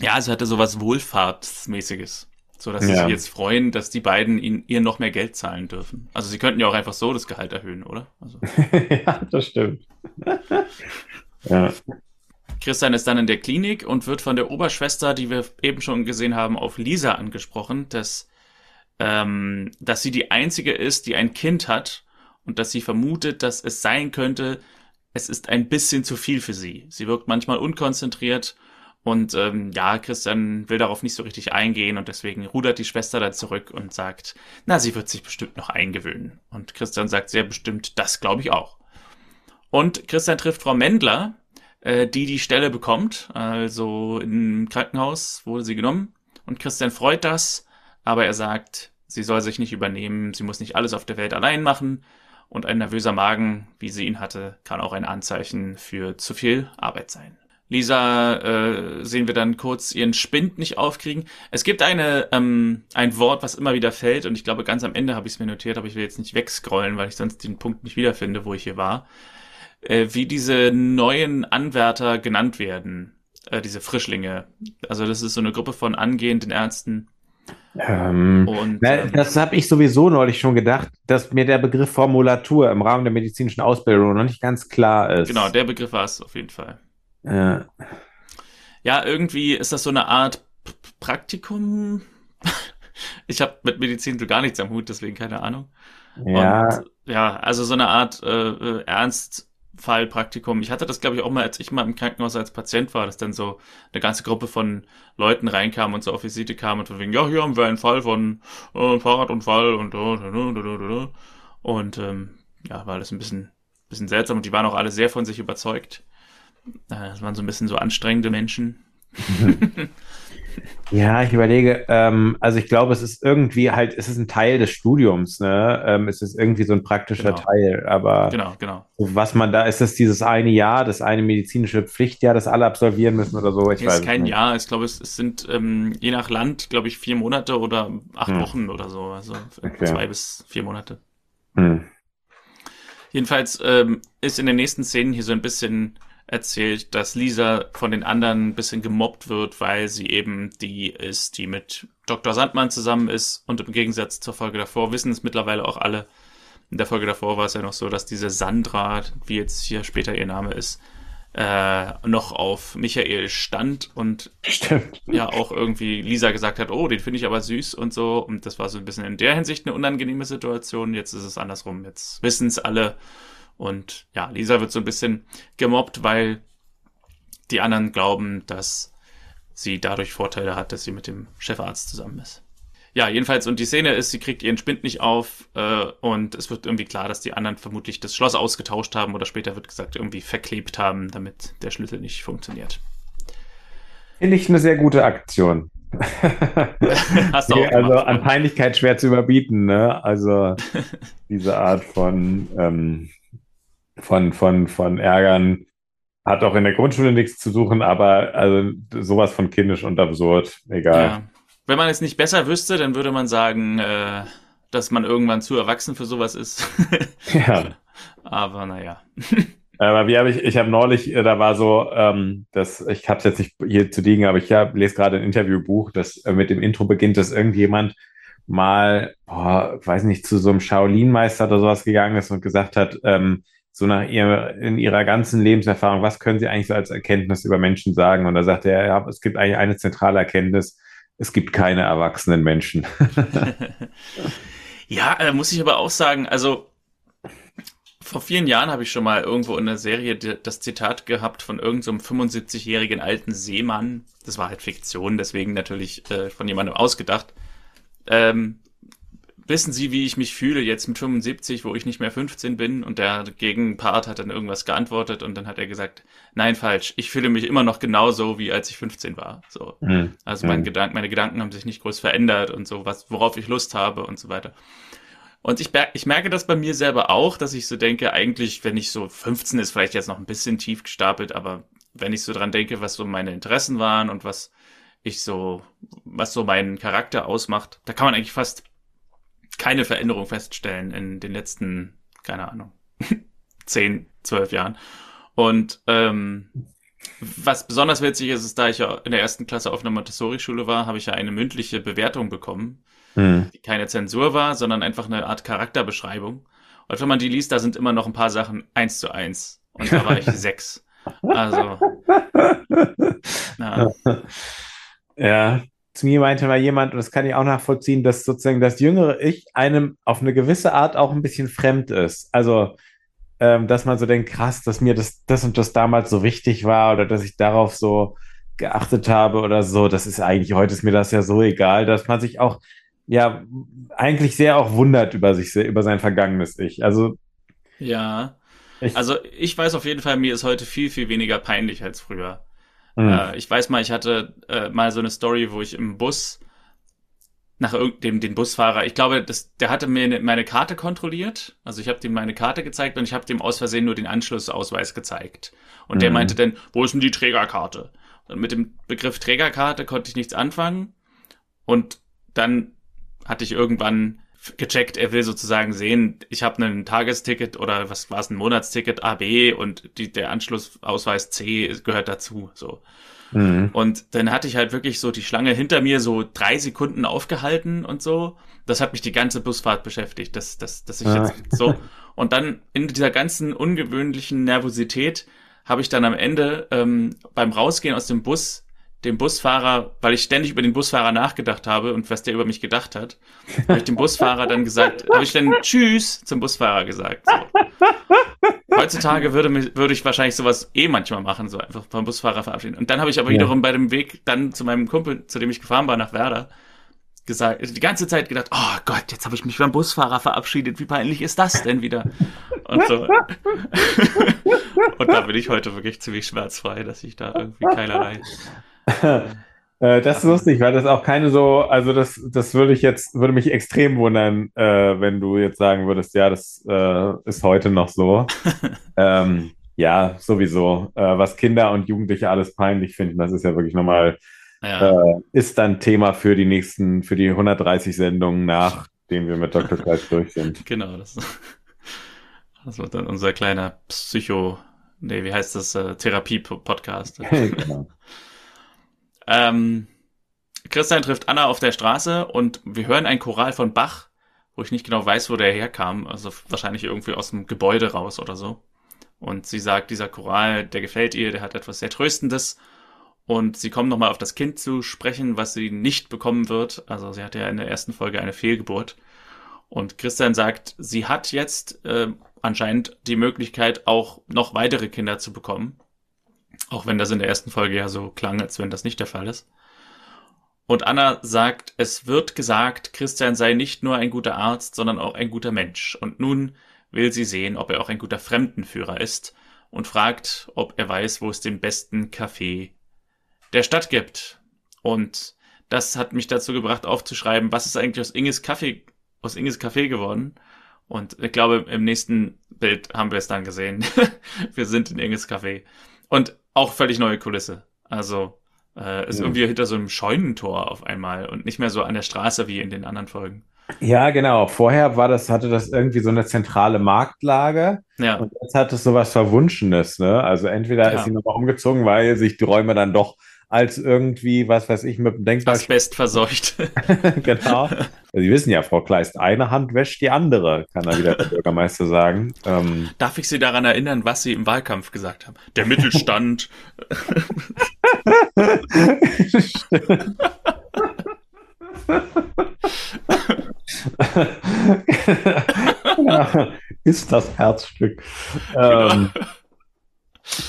Speaker 2: Ja, es hatte sowas Wohlfahrtsmäßiges. So dass ja. sie sich jetzt freuen, dass die beiden ihnen, ihr noch mehr Geld zahlen dürfen. Also sie könnten ja auch einfach so das Gehalt erhöhen, oder? Also.
Speaker 1: ja, das stimmt.
Speaker 2: ja. Christian ist dann in der Klinik und wird von der Oberschwester, die wir eben schon gesehen haben, auf Lisa angesprochen, dass, ähm, dass sie die einzige ist, die ein Kind hat und dass sie vermutet, dass es sein könnte, es ist ein bisschen zu viel für sie. Sie wirkt manchmal unkonzentriert und ähm, ja, Christian will darauf nicht so richtig eingehen und deswegen rudert die Schwester da zurück und sagt, na, sie wird sich bestimmt noch eingewöhnen. Und Christian sagt sehr bestimmt, das glaube ich auch. Und Christian trifft Frau Mendler, äh, die die Stelle bekommt. Also im Krankenhaus wurde sie genommen. Und Christian freut das, aber er sagt, sie soll sich nicht übernehmen, sie muss nicht alles auf der Welt allein machen. Und ein nervöser Magen, wie sie ihn hatte, kann auch ein Anzeichen für zu viel Arbeit sein. Lisa äh, sehen wir dann kurz ihren Spind nicht aufkriegen. Es gibt eine ähm, ein Wort, was immer wieder fällt und ich glaube ganz am Ende habe ich es mir notiert, aber ich will jetzt nicht wegscrollen, weil ich sonst den Punkt nicht wiederfinde, wo ich hier war. Äh, wie diese neuen Anwärter genannt werden, äh, diese Frischlinge. Also das ist so eine Gruppe von angehenden Ärzten.
Speaker 1: Ähm, und, na, ähm, das habe ich sowieso neulich schon gedacht, dass mir der Begriff Formulatur im Rahmen der medizinischen Ausbildung noch nicht ganz klar ist.
Speaker 2: Genau, der Begriff war es auf jeden Fall. Ja. Ja, irgendwie ist das so eine Art Praktikum. ich habe mit Medizin so gar nichts am Hut, deswegen keine Ahnung. Ja. Und, ja, also so eine Art äh, äh Ernstfallpraktikum. Ich hatte das, glaube ich, auch mal, als ich mal im Krankenhaus als Patient war, dass dann so eine ganze Gruppe von Leuten reinkam und so auf Visite kam und von wegen, ja, hier haben wir einen Fall von äh, Fahrradunfall und äh, und ähm, ja, war alles ein bisschen, bisschen seltsam und die waren auch alle sehr von sich überzeugt. Das waren so ein bisschen so anstrengende Menschen.
Speaker 1: ja, ich überlege, ähm, also ich glaube, es ist irgendwie halt, es ist ein Teil des Studiums, ne? Ähm, es ist irgendwie so ein praktischer genau. Teil, aber
Speaker 2: genau, genau.
Speaker 1: was man da, ist es dieses eine Jahr, das eine medizinische Pflichtjahr, das alle absolvieren müssen oder so?
Speaker 2: Ich es ist kein nicht. Jahr, ich glaube, es, es sind ähm, je nach Land, glaube ich, vier Monate oder acht hm. Wochen oder so, also okay. zwei bis vier Monate. Hm. Jedenfalls ähm, ist in den nächsten Szenen hier so ein bisschen erzählt, dass Lisa von den anderen ein bisschen gemobbt wird, weil sie eben die ist, die mit Dr. Sandmann zusammen ist und im Gegensatz zur Folge davor wissen es mittlerweile auch alle. In der Folge davor war es ja noch so, dass diese Sandra, wie jetzt hier später ihr Name ist, äh, noch auf Michael stand und
Speaker 1: Stimmt.
Speaker 2: ja auch irgendwie Lisa gesagt hat, oh, den finde ich aber süß und so. Und das war so ein bisschen in der Hinsicht eine unangenehme Situation. Jetzt ist es andersrum. Jetzt wissen es alle und ja, Lisa wird so ein bisschen gemobbt, weil die anderen glauben, dass sie dadurch Vorteile hat, dass sie mit dem Chefarzt zusammen ist. Ja, jedenfalls, und die Szene ist, sie kriegt ihren Spind nicht auf äh, und es wird irgendwie klar, dass die anderen vermutlich das Schloss ausgetauscht haben oder später wird gesagt, irgendwie verklebt haben, damit der Schlüssel nicht funktioniert.
Speaker 1: Finde ich eine sehr gute Aktion. Hast du auch also an Peinlichkeit schwer zu überbieten, ne? Also diese Art von ähm, von, von, von Ärgern hat auch in der Grundschule nichts zu suchen, aber also sowas von kindisch und absurd, egal. Ja.
Speaker 2: Wenn man es nicht besser wüsste, dann würde man sagen, äh, dass man irgendwann zu erwachsen für sowas ist. ja. Aber naja.
Speaker 1: Aber wie habe ich, ich habe neulich, äh, da war so, ähm, das, ich habe es jetzt nicht hier zu liegen, aber ich hab, lese gerade ein Interviewbuch, das äh, mit dem Intro beginnt, dass irgendjemand mal, boah, weiß nicht, zu so einem Shaolin-Meister oder sowas gegangen ist und gesagt hat, ähm, so nach ihr, in ihrer ganzen Lebenserfahrung, was können Sie eigentlich so als Erkenntnis über Menschen sagen? Und da sagt er, ja, es gibt eigentlich eine zentrale Erkenntnis, es gibt keine erwachsenen Menschen.
Speaker 2: ja, äh, muss ich aber auch sagen, also vor vielen Jahren habe ich schon mal irgendwo in der Serie das Zitat gehabt von irgendeinem so 75-jährigen alten Seemann. Das war halt Fiktion, deswegen natürlich äh, von jemandem ausgedacht. Ähm, wissen Sie, wie ich mich fühle jetzt mit 75, wo ich nicht mehr 15 bin? Und der Gegenpart hat dann irgendwas geantwortet und dann hat er gesagt, nein, falsch, ich fühle mich immer noch genauso, wie als ich 15 war. So. Mhm. Also mein mhm. Gedank, meine Gedanken haben sich nicht groß verändert und so, was, worauf ich Lust habe und so weiter. Und ich, ich merke das bei mir selber auch, dass ich so denke, eigentlich, wenn ich so 15 ist, vielleicht jetzt noch ein bisschen tief gestapelt, aber wenn ich so dran denke, was so meine Interessen waren und was ich so, was so meinen Charakter ausmacht, da kann man eigentlich fast keine Veränderung feststellen in den letzten, keine Ahnung, zehn, zwölf Jahren. Und ähm, was besonders witzig ist, ist, da ich ja in der ersten Klasse auf einer Montessori-Schule war, habe ich ja eine mündliche Bewertung bekommen, hm. die keine Zensur war, sondern einfach eine Art Charakterbeschreibung. Und wenn man die liest, da sind immer noch ein paar Sachen eins zu eins. Und da war ich sechs. Also.
Speaker 1: Ja. ja, zu mir meinte mal jemand, und das kann ich auch nachvollziehen, dass sozusagen das jüngere Ich einem auf eine gewisse Art auch ein bisschen fremd ist. Also ähm, dass man so denkt, krass, dass mir das, das und das damals so wichtig war oder dass ich darauf so geachtet habe oder so. Das ist eigentlich, heute ist mir das ja so egal, dass man sich auch, ja, eigentlich sehr auch wundert über sich, über sein vergangenes Ich. Also.
Speaker 2: Ja. Ich, also ich weiß auf jeden Fall, mir ist heute viel, viel weniger peinlich als früher. Mhm. Äh, ich weiß mal, ich hatte äh, mal so eine Story, wo ich im Bus nach irgendeinem den Busfahrer, ich glaube, das, der hatte mir ne, meine Karte kontrolliert. Also ich habe ihm meine Karte gezeigt und ich habe dem aus Versehen nur den Anschlussausweis gezeigt. Und mhm. der meinte dann, wo ist denn die Trägerkarte? Und mit dem Begriff Trägerkarte konnte ich nichts anfangen. Und dann hatte ich irgendwann gecheckt, er will sozusagen sehen, ich habe ein Tagesticket oder was war es, ein Monatsticket A, B und die, der Anschlussausweis C gehört dazu. So. Mhm. Und dann hatte ich halt wirklich so die Schlange hinter mir so drei Sekunden aufgehalten und so. Das hat mich die ganze Busfahrt beschäftigt, dass, dass, dass ich ah. jetzt so. Und dann in dieser ganzen ungewöhnlichen Nervosität habe ich dann am Ende ähm, beim Rausgehen aus dem Bus dem Busfahrer, weil ich ständig über den Busfahrer nachgedacht habe und was der über mich gedacht hat, habe ich dem Busfahrer dann gesagt, habe ich dann Tschüss zum Busfahrer gesagt. So. Heutzutage würde, würde ich wahrscheinlich sowas eh manchmal machen, so einfach vom Busfahrer verabschieden. Und dann habe ich aber wiederum ja. bei dem Weg dann zu meinem Kumpel, zu dem ich gefahren war, nach Werder, gesagt, die ganze Zeit gedacht, oh Gott, jetzt habe ich mich beim Busfahrer verabschiedet, wie peinlich ist das denn wieder? Und so. und da bin ich heute wirklich ziemlich schmerzfrei, dass ich da irgendwie keinerlei
Speaker 1: das ist lustig, weil das auch keine so, also das, das würde ich jetzt, würde mich extrem wundern, äh, wenn du jetzt sagen würdest, ja, das äh, ist heute noch so. ähm, ja, sowieso. Äh, was Kinder und Jugendliche alles peinlich finden, das ist ja wirklich nochmal, ja. Äh, ist dann Thema für die nächsten, für die 130 Sendungen, nachdem wir mit Dr. Kreis durch sind.
Speaker 2: Genau, das, das wird dann unser kleiner Psycho, nee, wie heißt das, äh, Therapie-Podcast. genau. Ähm, Christian trifft Anna auf der Straße und wir hören ein Choral von Bach, wo ich nicht genau weiß, wo der herkam. Also wahrscheinlich irgendwie aus dem Gebäude raus oder so. Und sie sagt, dieser Choral, der gefällt ihr, der hat etwas sehr Tröstendes. Und sie kommen nochmal auf das Kind zu sprechen, was sie nicht bekommen wird. Also sie hatte ja in der ersten Folge eine Fehlgeburt. Und Christian sagt, sie hat jetzt äh, anscheinend die Möglichkeit, auch noch weitere Kinder zu bekommen. Auch wenn das in der ersten Folge ja so klang, als wenn das nicht der Fall ist. Und Anna sagt, es wird gesagt, Christian sei nicht nur ein guter Arzt, sondern auch ein guter Mensch. Und nun will sie sehen, ob er auch ein guter Fremdenführer ist und fragt, ob er weiß, wo es den besten Kaffee der Stadt gibt. Und das hat mich dazu gebracht, aufzuschreiben, was ist eigentlich aus Inges Kaffee, aus Inges Kaffee geworden. Und ich glaube, im nächsten Bild haben wir es dann gesehen. wir sind in Inges Kaffee. Und auch völlig neue Kulisse. Also äh, ist ja. irgendwie hinter so einem Scheunentor auf einmal und nicht mehr so an der Straße wie in den anderen Folgen.
Speaker 1: Ja, genau. Vorher war das, hatte das irgendwie so eine zentrale Marktlage. Ja. Und jetzt hat es so was Verwunschenes, ne? Also entweder ja. ist sie nochmal umgezogen, weil sich die Räume dann doch als irgendwie, was weiß ich, mit dem Denkmal.
Speaker 2: Asbest verseucht.
Speaker 1: genau. Sie wissen ja, Frau Kleist, eine Hand wäscht die andere, kann da wieder der Bürgermeister sagen. Ähm,
Speaker 2: Darf ich Sie daran erinnern, was Sie im Wahlkampf gesagt haben? Der Mittelstand.
Speaker 1: Ist das Herzstück. Genau. Ähm,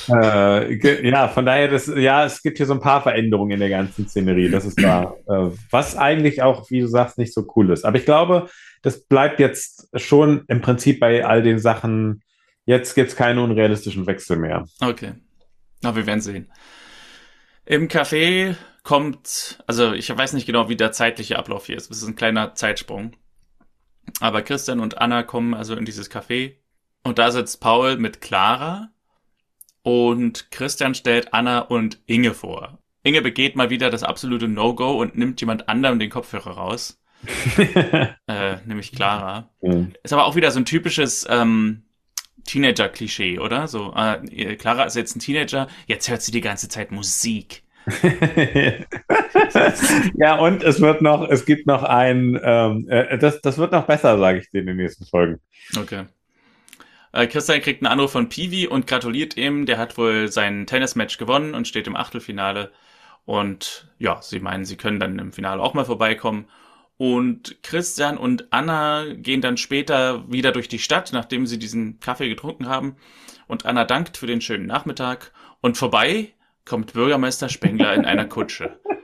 Speaker 1: äh, ja, von daher, das, ja, es gibt hier so ein paar Veränderungen in der ganzen Szenerie. Das ist wahr. Äh, was eigentlich auch, wie du sagst, nicht so cool ist. Aber ich glaube, das bleibt jetzt schon im Prinzip bei all den Sachen. Jetzt gibt es keine unrealistischen Wechsel mehr.
Speaker 2: Okay. Na, wir werden sehen. Im Café kommt, also ich weiß nicht genau, wie der zeitliche Ablauf hier ist. Es ist ein kleiner Zeitsprung. Aber Christian und Anna kommen also in dieses Café und da sitzt Paul mit Clara und Christian stellt Anna und Inge vor. Inge begeht mal wieder das absolute No-Go und nimmt jemand anderem den Kopfhörer raus. äh, nämlich Clara. Mhm. Ist aber auch wieder so ein typisches ähm, Teenager-Klischee, oder? So, äh, Clara ist jetzt ein Teenager, jetzt hört sie die ganze Zeit Musik.
Speaker 1: ja, und es wird noch, es gibt noch ein, ähm, äh, das, das wird noch besser, sage ich dir in den nächsten Folgen.
Speaker 2: Okay. Äh, Christian kriegt einen Anruf von Peewee und gratuliert ihm. Der hat wohl sein Tennismatch gewonnen und steht im Achtelfinale. Und ja, sie meinen, sie können dann im Finale auch mal vorbeikommen. Und Christian und Anna gehen dann später wieder durch die Stadt, nachdem sie diesen Kaffee getrunken haben. Und Anna dankt für den schönen Nachmittag. Und vorbei kommt Bürgermeister Spengler in einer Kutsche.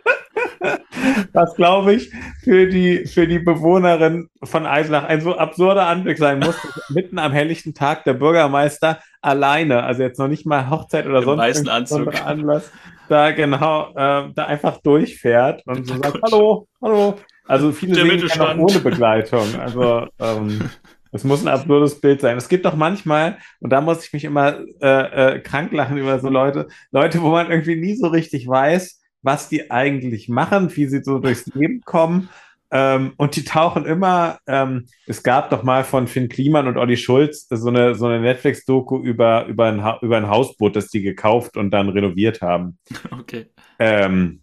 Speaker 1: Was, glaube ich, für die, für die Bewohnerin von Eislach ein so absurder Anblick sein muss, mitten am helllichten Tag der Bürgermeister alleine, also jetzt noch nicht mal Hochzeit oder Im sonst
Speaker 2: Anzug.
Speaker 1: Anlass, da genau, äh, da einfach durchfährt und so sagt, hallo, hallo. Also viele der sehen ja noch ohne Begleitung. Also ähm, es muss ein absurdes Bild sein. Es gibt doch manchmal, und da muss ich mich immer äh, äh, krank lachen über so Leute, Leute, wo man irgendwie nie so richtig weiß, was die eigentlich machen, wie sie so durchs Leben kommen. Ähm, und die tauchen immer, ähm, es gab doch mal von Finn Kliman und Olli Schulz so eine, so eine Netflix-Doku über, über, ein über ein Hausboot, das die gekauft und dann renoviert haben.
Speaker 2: Okay.
Speaker 1: Ähm,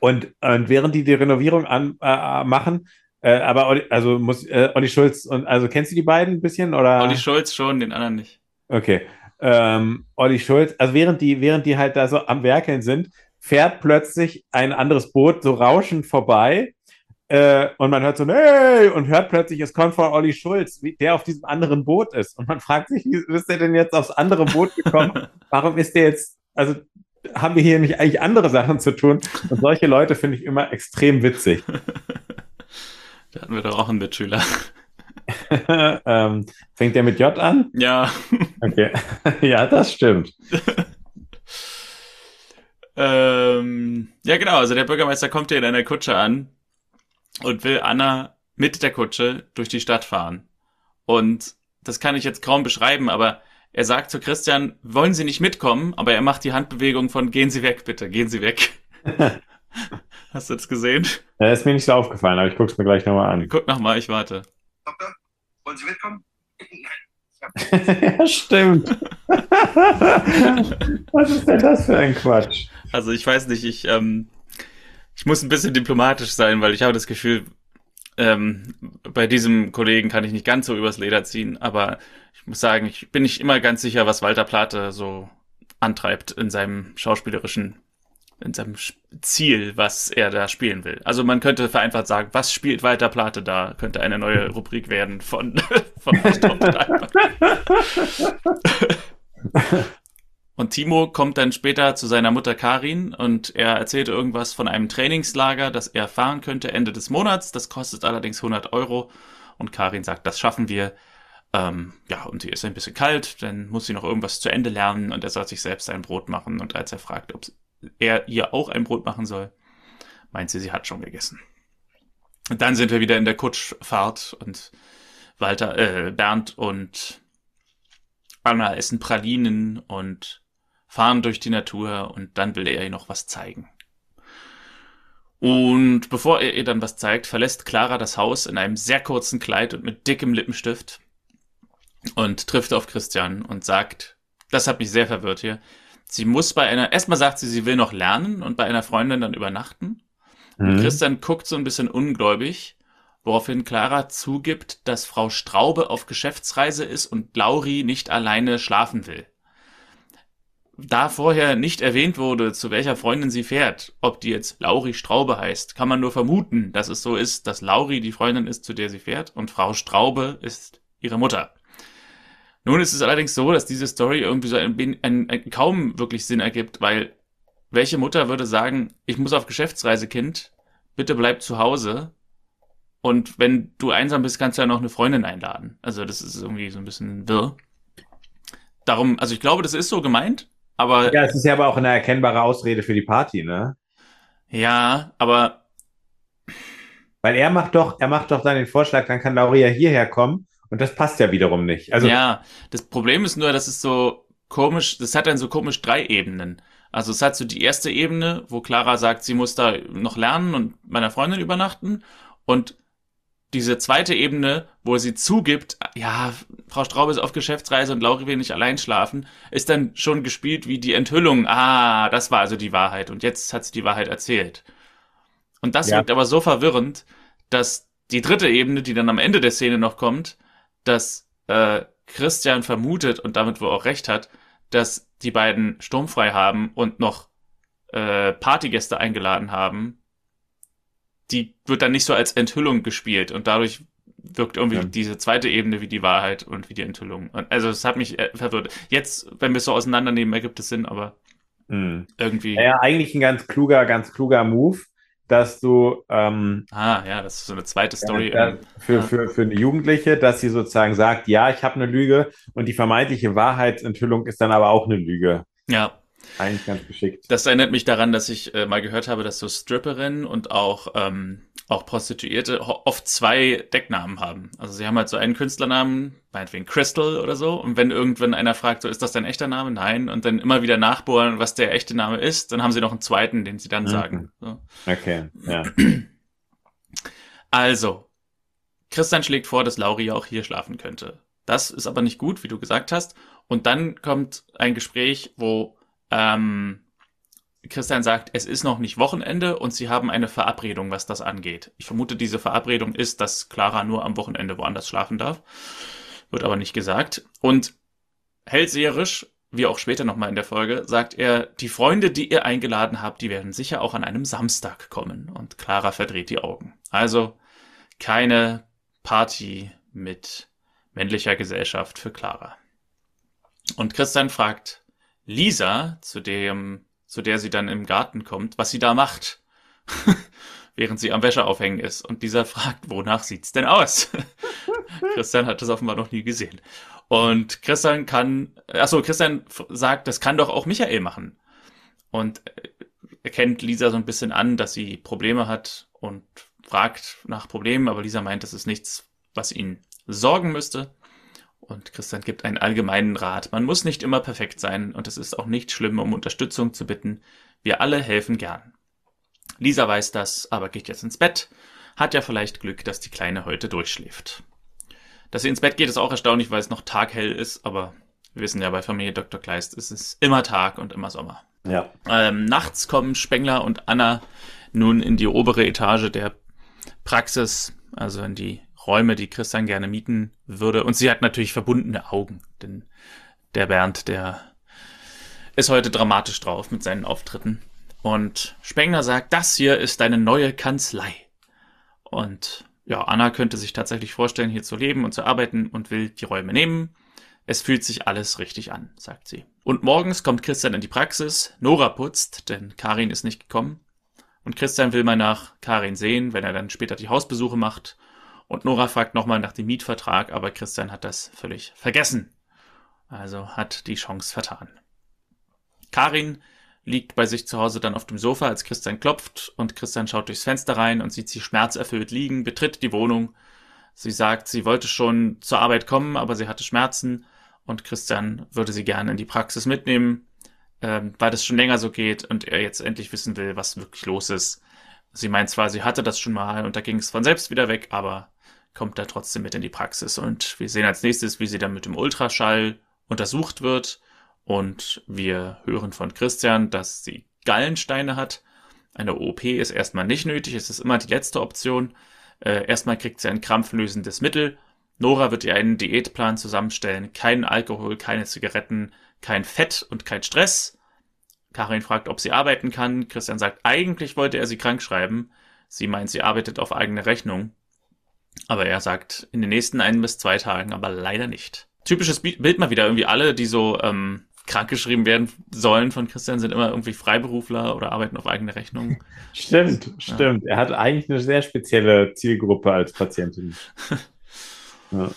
Speaker 1: und, und während die die Renovierung an, äh, machen, äh, aber Olli, also muss äh, Olli Schulz und also kennst du die beiden ein bisschen oder?
Speaker 2: Olli Schulz schon, den anderen nicht.
Speaker 1: Okay. Ähm, Olli Schulz, also während die, während die halt da so am Werkeln sind, fährt plötzlich ein anderes Boot so rauschend vorbei. Äh, und man hört so, hey, und hört plötzlich, es kommt von Olli Schulz, wie, der auf diesem anderen Boot ist. Und man fragt sich, wie ist der denn jetzt aufs andere Boot gekommen? Warum ist der jetzt, also haben wir hier nicht eigentlich andere Sachen zu tun? Und solche Leute finde ich immer extrem witzig.
Speaker 2: Da hatten wir doch auch einen Mitschüler.
Speaker 1: ähm, fängt der mit J an?
Speaker 2: Ja.
Speaker 1: Okay. ja, das stimmt.
Speaker 2: Ähm, ja, genau. Also der Bürgermeister kommt hier in einer Kutsche an und will Anna mit der Kutsche durch die Stadt fahren. Und das kann ich jetzt kaum beschreiben, aber er sagt zu Christian, wollen Sie nicht mitkommen? Aber er macht die Handbewegung von gehen Sie weg, bitte, gehen Sie weg. Hast du das gesehen?
Speaker 1: Ja, ist mir nicht so aufgefallen, aber ich guck's mir gleich nochmal an.
Speaker 2: Guck nochmal, ich warte.
Speaker 3: Doktor, wollen Sie mitkommen? Nein.
Speaker 1: ja, stimmt. Was ist denn das für ein Quatsch?
Speaker 2: Also ich weiß nicht, ich, ähm, ich muss ein bisschen diplomatisch sein, weil ich habe das Gefühl, ähm, bei diesem Kollegen kann ich nicht ganz so übers Leder ziehen, aber ich muss sagen, ich bin nicht immer ganz sicher, was Walter Plate so antreibt in seinem schauspielerischen in seinem Ziel, was er da spielen will. Also man könnte vereinfacht sagen, was spielt Walter Plate da? Könnte eine neue Rubrik werden von, von Und Timo kommt dann später zu seiner Mutter Karin und er erzählt irgendwas von einem Trainingslager, das er fahren könnte Ende des Monats. Das kostet allerdings 100 Euro. Und Karin sagt, das schaffen wir. Ähm, ja, und sie ist ein bisschen kalt, dann muss sie noch irgendwas zu Ende lernen und er soll sich selbst ein Brot machen. Und als er fragt, ob er ihr auch ein Brot machen soll, meint sie, sie hat schon gegessen. Und dann sind wir wieder in der Kutschfahrt und Walter, äh, Bernd und Anna essen Pralinen und fahren durch die Natur und dann will er ihr noch was zeigen. Und bevor er ihr dann was zeigt, verlässt Clara das Haus in einem sehr kurzen Kleid und mit dickem Lippenstift und trifft auf Christian und sagt, das hat mich sehr verwirrt hier, sie muss bei einer, erstmal sagt sie, sie will noch lernen und bei einer Freundin dann übernachten. Mhm. Und Christian guckt so ein bisschen ungläubig, woraufhin Clara zugibt, dass Frau Straube auf Geschäftsreise ist und Lauri nicht alleine schlafen will. Da vorher nicht erwähnt wurde, zu welcher Freundin sie fährt, ob die jetzt Lauri Straube heißt, kann man nur vermuten, dass es so ist, dass Lauri die Freundin ist, zu der sie fährt und Frau Straube ist ihre Mutter. Nun ist es allerdings so, dass diese Story irgendwie so ein, ein, ein, kaum wirklich Sinn ergibt, weil welche Mutter würde sagen, ich muss auf Geschäftsreise, Kind, bitte bleib zu Hause. Und wenn du einsam bist, kannst du ja noch eine Freundin einladen. Also das ist irgendwie so ein bisschen wirr. Darum, also ich glaube, das ist so gemeint, aber.
Speaker 1: Ja, es ist ja aber auch eine erkennbare Ausrede für die Party, ne?
Speaker 2: Ja, aber.
Speaker 1: Weil er macht doch, er macht doch dann den Vorschlag, dann kann Lauria hierher kommen und das passt ja wiederum nicht. Also
Speaker 2: ja, das Problem ist nur, dass es so komisch, das hat dann so komisch drei Ebenen. Also es hat so die erste Ebene, wo Clara sagt, sie muss da noch lernen und meiner Freundin übernachten. Und diese zweite Ebene, wo sie zugibt, ja, Frau Straube ist auf Geschäftsreise und Lauri will nicht allein schlafen, ist dann schon gespielt wie die Enthüllung. Ah, das war also die Wahrheit. Und jetzt hat sie die Wahrheit erzählt. Und das ja. wirkt aber so verwirrend, dass die dritte Ebene, die dann am Ende der Szene noch kommt, dass äh, Christian vermutet und damit wohl auch recht hat, dass die beiden sturmfrei haben und noch äh, Partygäste eingeladen haben, die wird dann nicht so als Enthüllung gespielt und dadurch wirkt irgendwie ja. diese zweite Ebene wie die Wahrheit und wie die Enthüllung. Also es hat mich äh, verwirrt. Jetzt, wenn wir es so auseinandernehmen, ergibt es Sinn, aber mhm. irgendwie.
Speaker 1: Ja, eigentlich ein ganz kluger, ganz kluger Move, dass du ähm,
Speaker 2: Ah, ja, das ist so eine zweite Story.
Speaker 1: Ja, für, für, für eine Jugendliche, dass sie sozusagen sagt, ja, ich habe eine Lüge und die vermeintliche Wahrheitsenthüllung ist dann aber auch eine Lüge.
Speaker 2: Ja.
Speaker 1: Eigentlich ganz geschickt.
Speaker 2: Das erinnert mich daran, dass ich äh, mal gehört habe, dass so Stripperinnen und auch ähm, auch Prostituierte oft zwei Decknamen haben. Also sie haben halt so einen Künstlernamen, meinetwegen Crystal oder so. Und wenn irgendwann einer fragt, so ist das dein echter Name? Nein. Und dann immer wieder nachbohren, was der echte Name ist, dann haben sie noch einen zweiten, den sie dann mhm. sagen. So.
Speaker 1: Okay, ja.
Speaker 2: Also, Christian schlägt vor, dass Lauri auch hier schlafen könnte. Das ist aber nicht gut, wie du gesagt hast. Und dann kommt ein Gespräch, wo ähm, Christian sagt, es ist noch nicht Wochenende und sie haben eine Verabredung, was das angeht. Ich vermute, diese Verabredung ist, dass Clara nur am Wochenende woanders schlafen darf. Wird aber nicht gesagt. Und hellseherisch, wie auch später nochmal in der Folge, sagt er, die Freunde, die ihr eingeladen habt, die werden sicher auch an einem Samstag kommen. Und Clara verdreht die Augen. Also keine Party mit männlicher Gesellschaft für Clara. Und Christian fragt Lisa, zu dem zu der sie dann im Garten kommt, was sie da macht, während sie am Wäscheaufhängen ist. Und dieser fragt, wonach sieht's denn aus? Christian hat das offenbar noch nie gesehen. Und Christian kann, achso, Christian sagt, das kann doch auch Michael machen. Und erkennt Lisa so ein bisschen an, dass sie Probleme hat und fragt nach Problemen, aber Lisa meint, das ist nichts, was ihn sorgen müsste. Und Christian gibt einen allgemeinen Rat. Man muss nicht immer perfekt sein und es ist auch nicht schlimm, um Unterstützung zu bitten. Wir alle helfen gern. Lisa weiß das, aber geht jetzt ins Bett. Hat ja vielleicht Glück, dass die Kleine heute durchschläft. Dass sie ins Bett geht, ist auch erstaunlich, weil es noch taghell ist, aber wir wissen ja, bei Familie Dr. Kleist ist es immer Tag und immer Sommer.
Speaker 1: Ja.
Speaker 2: Ähm, nachts kommen Spengler und Anna nun in die obere Etage der Praxis, also in die Räume, die Christian gerne mieten würde. Und sie hat natürlich verbundene Augen, denn der Bernd, der ist heute dramatisch drauf mit seinen Auftritten. Und Spengler sagt, das hier ist deine neue Kanzlei. Und ja, Anna könnte sich tatsächlich vorstellen, hier zu leben und zu arbeiten und will die Räume nehmen. Es fühlt sich alles richtig an, sagt sie. Und morgens kommt Christian in die Praxis. Nora putzt, denn Karin ist nicht gekommen. Und Christian will mal nach Karin sehen, wenn er dann später die Hausbesuche macht. Und Nora fragt nochmal nach dem Mietvertrag, aber Christian hat das völlig vergessen. Also hat die Chance vertan. Karin liegt bei sich zu Hause dann auf dem Sofa, als Christian klopft und Christian schaut durchs Fenster rein und sieht sie schmerzerfüllt liegen, betritt die Wohnung. Sie sagt, sie wollte schon zur Arbeit kommen, aber sie hatte Schmerzen und Christian würde sie gerne in die Praxis mitnehmen, ähm, weil das schon länger so geht und er jetzt endlich wissen will, was wirklich los ist. Sie meint zwar, sie hatte das schon mal und da ging es von selbst wieder weg, aber kommt da trotzdem mit in die Praxis. Und wir sehen als nächstes, wie sie dann mit dem Ultraschall untersucht wird. Und wir hören von Christian, dass sie Gallensteine hat. Eine OP ist erstmal nicht nötig, es ist immer die letzte Option. Äh, erstmal kriegt sie ein krampflösendes Mittel. Nora wird ihr einen Diätplan zusammenstellen. Kein Alkohol, keine Zigaretten, kein Fett und kein Stress. Karin fragt, ob sie arbeiten kann. Christian sagt, eigentlich wollte er sie krank schreiben. Sie meint, sie arbeitet auf eigene Rechnung. Aber er sagt, in den nächsten ein bis zwei Tagen, aber leider nicht. Typisches Bild mal wieder, irgendwie alle, die so ähm, krankgeschrieben werden sollen von Christian, sind immer irgendwie Freiberufler oder arbeiten auf eigene Rechnung.
Speaker 1: Stimmt, stimmt. Ja. Er hat eigentlich eine sehr spezielle Zielgruppe als Patientin.
Speaker 2: ja.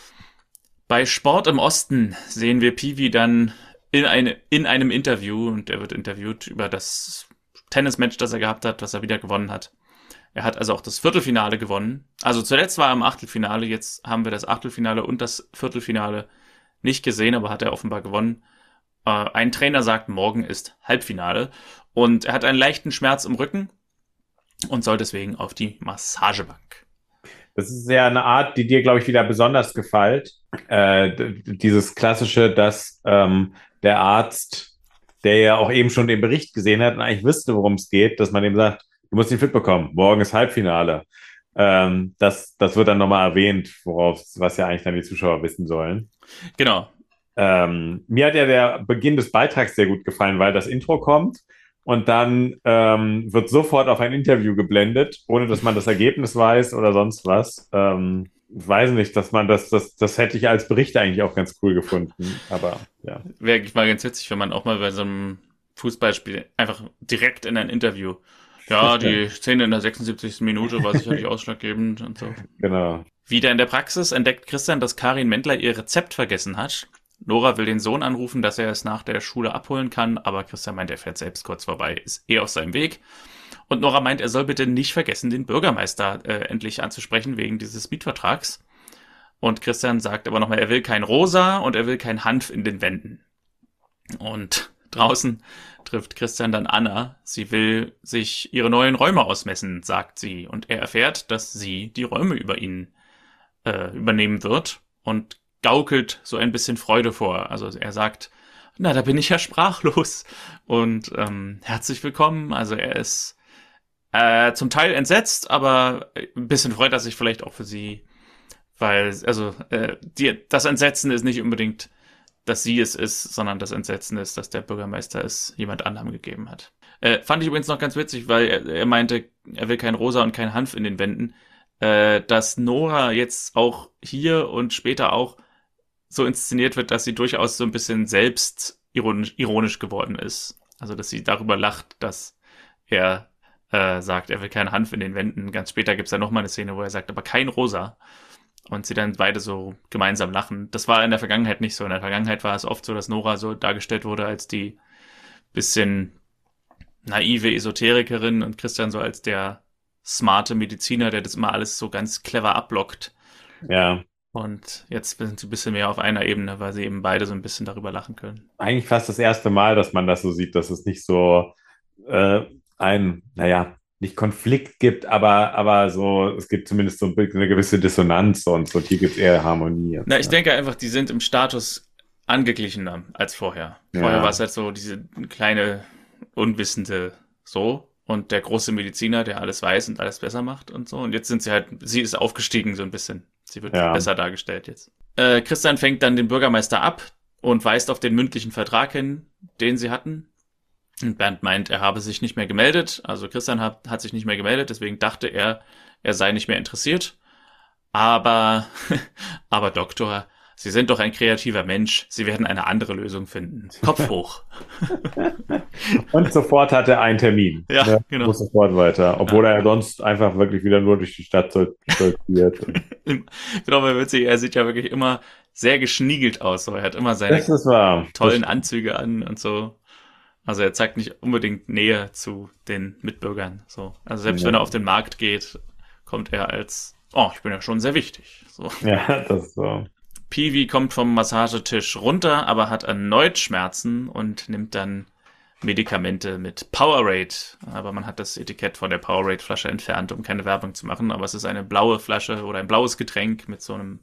Speaker 2: Bei Sport im Osten sehen wir Piwi dann in, eine, in einem Interview und er wird interviewt über das Tennismatch, das er gehabt hat, was er wieder gewonnen hat. Er hat also auch das Viertelfinale gewonnen. Also zuletzt war er im Achtelfinale, jetzt haben wir das Achtelfinale und das Viertelfinale nicht gesehen, aber hat er offenbar gewonnen. Äh, ein Trainer sagt, morgen ist Halbfinale und er hat einen leichten Schmerz im Rücken und soll deswegen auf die Massagebank.
Speaker 1: Das ist ja eine Art, die dir, glaube ich, wieder besonders gefällt. Äh, dieses klassische, dass ähm, der Arzt, der ja auch eben schon den Bericht gesehen hat und eigentlich wüsste, worum es geht, dass man ihm sagt, du musst ihn fit bekommen. Morgen ist Halbfinale. Ähm, das, das wird dann nochmal erwähnt, worauf, was ja eigentlich dann die Zuschauer wissen sollen.
Speaker 2: Genau.
Speaker 1: Ähm, mir hat ja der Beginn des Beitrags sehr gut gefallen, weil das Intro kommt und dann ähm, wird sofort auf ein Interview geblendet, ohne dass man das Ergebnis weiß oder sonst was. Ähm, ich weiß nicht, dass man das, das, das hätte ich als Bericht eigentlich auch ganz cool gefunden, aber ja.
Speaker 2: Wäre mal ganz witzig, wenn man auch mal bei so einem Fußballspiel einfach direkt in ein Interview. Ja, die Szene in der 76. Minute war sicherlich ausschlaggebend und so.
Speaker 1: Genau.
Speaker 2: Wieder in der Praxis entdeckt Christian, dass Karin Mendler ihr Rezept vergessen hat Nora will den Sohn anrufen, dass er es nach der Schule abholen kann, aber Christian meint, er fährt selbst kurz vorbei, ist eh auf seinem Weg. Und Nora meint, er soll bitte nicht vergessen, den Bürgermeister äh, endlich anzusprechen wegen dieses Mietvertrags. Und Christian sagt aber nochmal, er will kein Rosa und er will kein Hanf in den Wänden. Und draußen trifft Christian dann Anna. Sie will sich ihre neuen Räume ausmessen, sagt sie. Und er erfährt, dass sie die Räume über ihn äh, übernehmen wird. Und gaukelt so ein bisschen Freude vor. Also er sagt, na, da bin ich ja sprachlos. Und ähm, herzlich willkommen. Also er ist äh, zum Teil entsetzt, aber ein bisschen freut er sich vielleicht auch für sie. Weil, also, äh, die, das Entsetzen ist nicht unbedingt, dass sie es ist, sondern das Entsetzen ist, dass der Bürgermeister es jemand anderem gegeben hat. Äh, fand ich übrigens noch ganz witzig, weil er, er meinte, er will kein Rosa und kein Hanf in den Wänden. Äh, dass Nora jetzt auch hier und später auch so inszeniert wird, dass sie durchaus so ein bisschen selbst ironisch, ironisch geworden ist. Also, dass sie darüber lacht, dass er äh, sagt, er will keine Hanf in den Wänden. Ganz später gibt's da nochmal eine Szene, wo er sagt, aber kein Rosa. Und sie dann beide so gemeinsam lachen. Das war in der Vergangenheit nicht so. In der Vergangenheit war es oft so, dass Nora so dargestellt wurde als die bisschen naive Esoterikerin und Christian so als der smarte Mediziner, der das immer alles so ganz clever ablockt.
Speaker 1: Ja.
Speaker 2: Und jetzt sind sie ein bisschen mehr auf einer Ebene, weil sie eben beide so ein bisschen darüber lachen können.
Speaker 1: Eigentlich fast das erste Mal, dass man das so sieht, dass es nicht so äh, ein, naja, nicht Konflikt gibt, aber, aber so, es gibt zumindest so eine gewisse Dissonanz und so, hier gibt es eher Harmonie.
Speaker 2: Na, ich ja. denke einfach, die sind im Status angeglichener als vorher. Vorher ja. war es halt so diese kleine, unwissende so und der große Mediziner, der alles weiß und alles besser macht und so. Und jetzt sind sie halt, sie ist aufgestiegen so ein bisschen. Sie wird ja. besser dargestellt jetzt. Äh, Christian fängt dann den Bürgermeister ab und weist auf den mündlichen Vertrag hin, den sie hatten. Und Bernd meint, er habe sich nicht mehr gemeldet. Also Christian hat, hat sich nicht mehr gemeldet, deswegen dachte er, er sei nicht mehr interessiert. Aber, aber Doktor, Sie sind doch ein kreativer Mensch. Sie werden eine andere Lösung finden. Kopf hoch.
Speaker 1: Und sofort hat er einen Termin.
Speaker 2: Ja,
Speaker 1: ne? genau. Muss sofort weiter. Obwohl ja. er sonst einfach wirklich wieder nur durch die Stadt stolziert.
Speaker 2: genau, weil witzig, er sieht ja wirklich immer sehr geschniegelt aus. So. Er hat immer seine tollen Anzüge an und so. Also er zeigt nicht unbedingt Nähe zu den Mitbürgern. So. Also selbst ja. wenn er auf den Markt geht, kommt er als, oh, ich bin ja schon sehr wichtig. So.
Speaker 1: Ja, das ist so.
Speaker 2: Peewee kommt vom Massagetisch runter, aber hat erneut Schmerzen und nimmt dann Medikamente mit Powerade. Aber man hat das Etikett von der Powerade-Flasche entfernt, um keine Werbung zu machen. Aber es ist eine blaue Flasche oder ein blaues Getränk mit so einem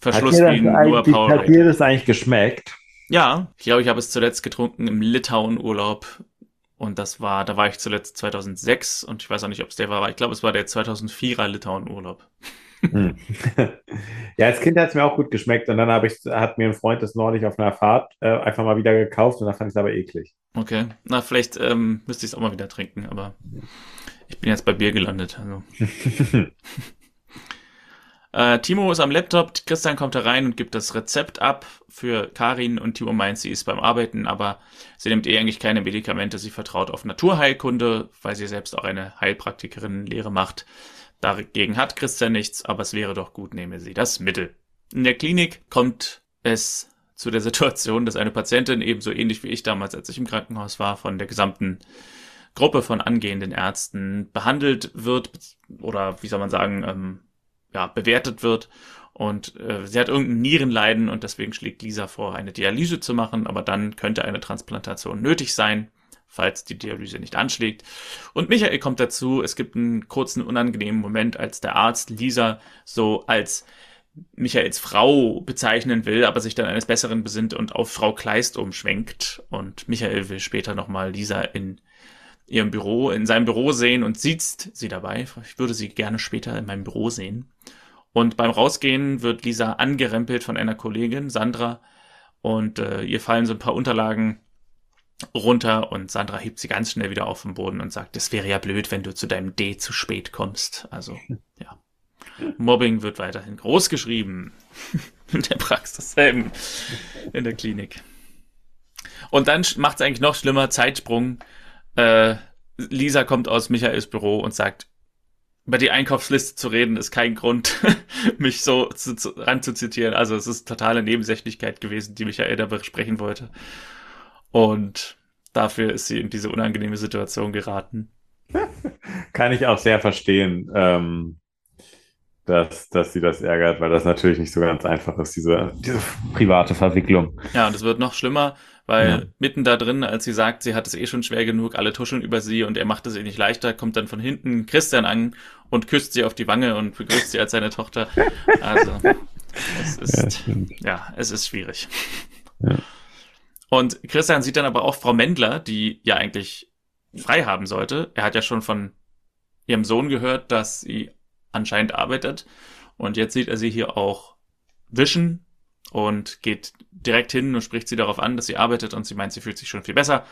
Speaker 2: Verschluss
Speaker 1: wie nur Powerade. Hat dir das eigentlich geschmeckt?
Speaker 2: Ja, ich glaube, ich habe es zuletzt getrunken im Litauen-Urlaub. Und das war, da war ich zuletzt 2006 und ich weiß auch nicht, ob es der war, aber ich glaube, es war der 2004er Litauen-Urlaub.
Speaker 1: Hm. ja, als Kind hat es mir auch gut geschmeckt und dann habe ich, hat mir ein Freund das neulich auf einer Fahrt äh, einfach mal wieder gekauft und dann fand ich es aber eklig.
Speaker 2: Okay, na vielleicht ähm, müsste ich es auch mal wieder trinken, aber ich bin jetzt bei Bier gelandet. Also. äh, Timo ist am Laptop, Christian kommt herein und gibt das Rezept ab für Karin und Timo meint, sie ist beim Arbeiten, aber sie nimmt eh eigentlich keine Medikamente, sie vertraut auf Naturheilkunde, weil sie selbst auch eine Heilpraktikerin-Lehre macht. Dagegen hat Christian nichts, aber es wäre doch gut, nehme sie das Mittel. In der Klinik kommt es zu der Situation, dass eine Patientin ebenso ähnlich wie ich damals, als ich im Krankenhaus war, von der gesamten Gruppe von angehenden Ärzten behandelt wird oder wie soll man sagen, ähm, ja, bewertet wird. Und äh, sie hat irgendein Nierenleiden und deswegen schlägt Lisa vor, eine Dialyse zu machen, aber dann könnte eine Transplantation nötig sein falls die Dialyse nicht anschlägt. Und Michael kommt dazu. Es gibt einen kurzen unangenehmen Moment, als der Arzt Lisa so als Michaels Frau bezeichnen will, aber sich dann eines Besseren besinnt und auf Frau Kleist umschwenkt. Und Michael will später nochmal Lisa in ihrem Büro, in seinem Büro sehen und sieht sie dabei. Ich würde sie gerne später in meinem Büro sehen. Und beim Rausgehen wird Lisa angerempelt von einer Kollegin, Sandra, und äh, ihr fallen so ein paar Unterlagen runter und Sandra hebt sie ganz schnell wieder auf den Boden und sagt, es wäre ja blöd, wenn du zu deinem D zu spät kommst. Also, ja. Mobbing wird weiterhin groß geschrieben. in der Praxis, ähm, in der Klinik. Und dann macht es eigentlich noch schlimmer, Zeitsprung. Äh, Lisa kommt aus Michaels Büro und sagt, über die Einkaufsliste zu reden ist kein Grund, mich so zu, zu, ranzuzitieren. Also es ist totale Nebensächlichkeit gewesen, die Michael da besprechen wollte. Und dafür ist sie in diese unangenehme Situation geraten.
Speaker 1: Kann ich auch sehr verstehen, ähm, dass, dass sie das ärgert, weil das natürlich nicht so ganz einfach ist, diese, diese private Verwicklung.
Speaker 2: Ja, und es wird noch schlimmer, weil ja. mitten da drin, als sie sagt, sie hat es eh schon schwer genug, alle tuscheln über sie und er macht es ihr nicht leichter, kommt dann von hinten Christian an und küsst sie auf die Wange und begrüßt sie als seine Tochter. Also, es ist, ja, ja es ist schwierig. Ja. Und Christian sieht dann aber auch Frau Mendler, die ja eigentlich frei haben sollte. Er hat ja schon von ihrem Sohn gehört, dass sie anscheinend arbeitet. Und jetzt sieht er sie hier auch wischen und geht direkt hin und spricht sie darauf an, dass sie arbeitet und sie meint, sie fühlt sich schon viel besser.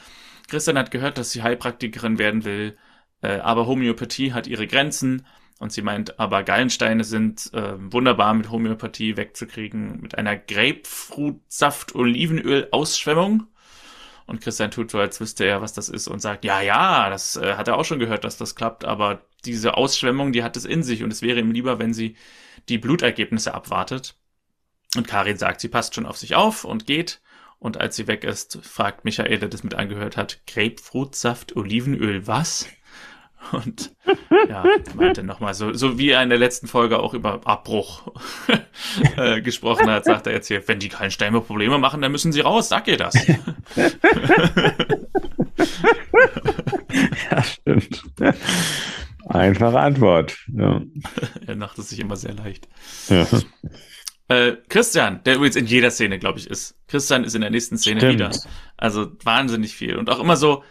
Speaker 2: Christian hat gehört, dass sie Heilpraktikerin werden will, äh, aber Homöopathie hat ihre Grenzen und sie meint, aber Gallensteine sind äh, wunderbar mit Homöopathie wegzukriegen, mit einer Grapefruitsaft-Olivenöl-Ausschwemmung. Und Christian tut so, als wüsste er, was das ist und sagt, ja, ja, das äh, hat er auch schon gehört, dass das klappt, aber diese Ausschwemmung, die hat es in sich und es wäre ihm lieber, wenn sie die Blutergebnisse abwartet. Und Karin sagt, sie passt schon auf sich auf und geht. Und als sie weg ist, fragt Michael, der das mit angehört hat, Grapefruitsaft, Olivenöl, was? Und ja, meinte nochmal, so, so wie er in der letzten Folge auch über Abbruch äh, gesprochen hat, sagt er jetzt hier, wenn die keinen Stein Probleme machen, dann müssen sie raus, sag ihr das.
Speaker 1: ja, stimmt. Einfache Antwort. Ja.
Speaker 2: er macht es sich immer sehr leicht. Ja. Äh, Christian, der übrigens in jeder Szene, glaube ich, ist. Christian ist in der nächsten Szene Stimmt. wieder. Also wahnsinnig viel. Und auch immer so,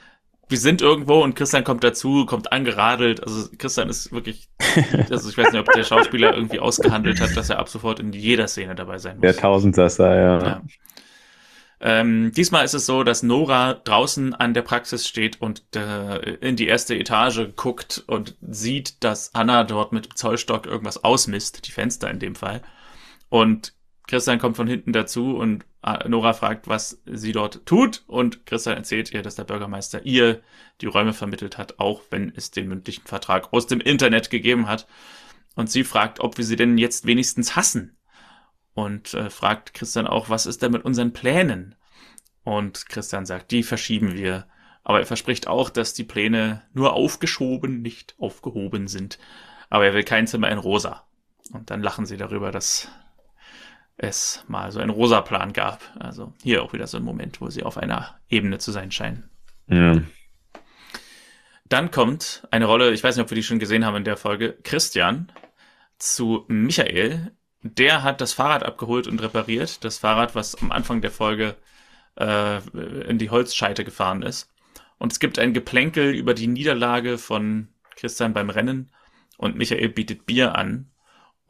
Speaker 2: wir sind irgendwo und Christian kommt dazu, kommt angeradelt. Also Christian ist wirklich, also ich weiß nicht, ob der Schauspieler irgendwie ausgehandelt hat, dass er ab sofort in jeder Szene dabei sein muss.
Speaker 1: Der Tausendsasser, ja. ja.
Speaker 2: Ähm, diesmal ist es so, dass Nora draußen an der Praxis steht und äh, in die erste Etage guckt und sieht, dass Anna dort mit dem Zollstock irgendwas ausmisst, die Fenster in dem Fall. Und Christian kommt von hinten dazu und äh, Nora fragt, was sie dort tut. Und Christian erzählt ihr, dass der Bürgermeister ihr die Räume vermittelt hat, auch wenn es den mündlichen Vertrag aus dem Internet gegeben hat. Und sie fragt, ob wir sie denn jetzt wenigstens hassen und äh, fragt Christian auch, was ist denn mit unseren Plänen? Und Christian sagt, die verschieben wir. Aber er verspricht auch, dass die Pläne nur aufgeschoben, nicht aufgehoben sind. Aber er will kein Zimmer in rosa. Und dann lachen sie darüber, dass es mal so einen rosa Plan gab. Also hier auch wieder so ein Moment, wo sie auf einer Ebene zu sein scheinen. Ja. Dann kommt eine Rolle, ich weiß nicht, ob wir die schon gesehen haben in der Folge, Christian zu Michael, der hat das Fahrrad abgeholt und repariert. Das Fahrrad, was am Anfang der Folge äh, in die Holzscheite gefahren ist. Und es gibt ein Geplänkel über die Niederlage von Christian beim Rennen und Michael bietet Bier an.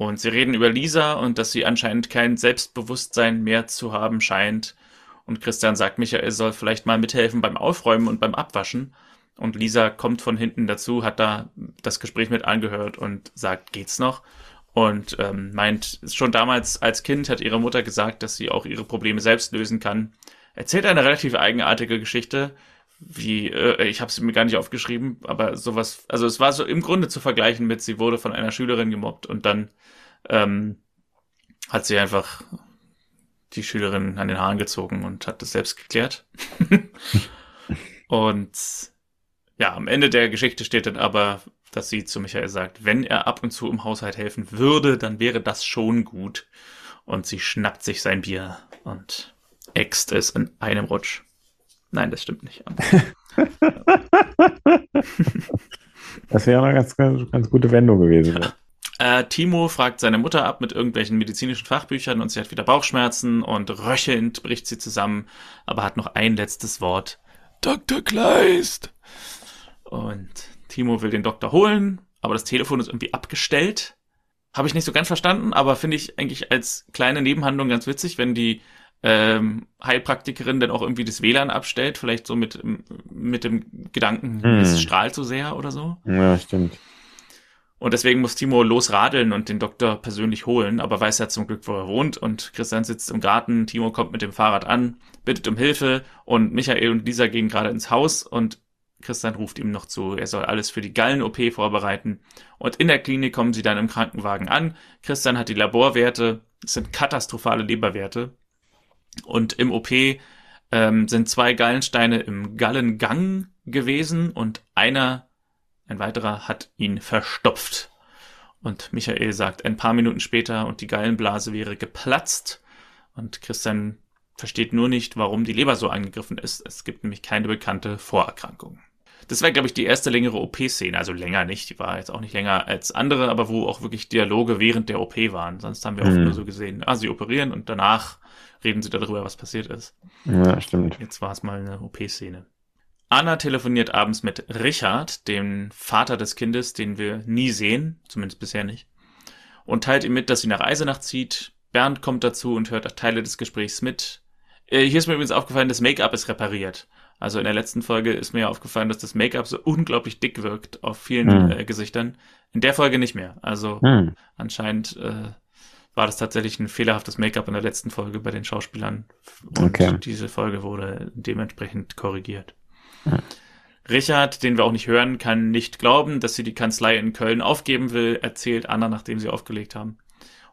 Speaker 2: Und sie reden über Lisa und dass sie anscheinend kein Selbstbewusstsein mehr zu haben scheint. Und Christian sagt, Michael soll vielleicht mal mithelfen beim Aufräumen und beim Abwaschen. Und Lisa kommt von hinten dazu, hat da das Gespräch mit angehört und sagt, geht's noch? und ähm, meint, schon damals als Kind hat ihre Mutter gesagt, dass sie auch ihre Probleme selbst lösen kann. Erzählt eine relativ eigenartige Geschichte, wie äh, ich habe sie mir gar nicht aufgeschrieben, aber sowas, also es war so im Grunde zu vergleichen mit, sie wurde von einer Schülerin gemobbt und dann ähm, hat sie einfach die Schülerin an den Haaren gezogen und hat das selbst geklärt. und ja, am Ende der Geschichte steht dann aber, dass sie zu Michael sagt, wenn er ab und zu im Haushalt helfen würde, dann wäre das schon gut. Und sie schnappt sich sein Bier und äxt es in einem Rutsch. Nein, das stimmt nicht.
Speaker 1: das wäre eine ganz, ganz, ganz gute Wendung gewesen. Ja.
Speaker 2: Äh, Timo fragt seine Mutter ab mit irgendwelchen medizinischen Fachbüchern und sie hat wieder Bauchschmerzen und röchelnd bricht sie zusammen, aber hat noch ein letztes Wort. Dr. Kleist. Und Timo will den Doktor holen, aber das Telefon ist irgendwie abgestellt. Habe ich nicht so ganz verstanden, aber finde ich eigentlich als kleine Nebenhandlung ganz witzig, wenn die ähm, Heilpraktikerin dann auch irgendwie das WLAN abstellt, vielleicht so mit, mit dem Gedanken, hm. es strahlt so sehr oder so.
Speaker 1: Ja, stimmt.
Speaker 2: Und deswegen muss Timo losradeln und den Doktor persönlich holen, aber weiß ja zum Glück, wo er wohnt. Und Christian sitzt im Garten, Timo kommt mit dem Fahrrad an, bittet um Hilfe und Michael und Lisa gehen gerade ins Haus und Christian ruft ihm noch zu, er soll alles für die Gallen-OP vorbereiten. Und in der Klinik kommen sie dann im Krankenwagen an. Christian hat die Laborwerte, es sind katastrophale Leberwerte. Und im OP ähm, sind zwei Gallensteine im Gallengang gewesen und einer, ein weiterer, hat ihn verstopft. Und Michael sagt ein paar Minuten später, und die Gallenblase wäre geplatzt. Und Christian versteht nur nicht, warum die Leber so angegriffen ist. Es gibt nämlich keine bekannte Vorerkrankung. Das war, glaube ich, die erste längere OP-Szene. Also länger nicht, die war jetzt auch nicht länger als andere, aber wo auch wirklich Dialoge während der OP waren. Sonst haben wir oft mhm. nur so gesehen, ah, sie operieren und danach reden sie darüber, was passiert ist.
Speaker 1: Ja, stimmt.
Speaker 2: Jetzt war es mal eine OP-Szene. Anna telefoniert abends mit Richard, dem Vater des Kindes, den wir nie sehen, zumindest bisher nicht, und teilt ihm mit, dass sie nach Eisenach zieht. Bernd kommt dazu und hört Teile des Gesprächs mit. Äh, hier ist mir übrigens aufgefallen, das Make-up ist repariert. Also in der letzten Folge ist mir aufgefallen, dass das Make-up so unglaublich dick wirkt auf vielen hm. äh, Gesichtern. In der Folge nicht mehr. Also hm. anscheinend äh, war das tatsächlich ein fehlerhaftes Make-up in der letzten Folge bei den Schauspielern. Und okay. diese Folge wurde dementsprechend korrigiert. Ja. Richard, den wir auch nicht hören, kann nicht glauben, dass sie die Kanzlei in Köln aufgeben will, erzählt Anna, nachdem sie aufgelegt haben.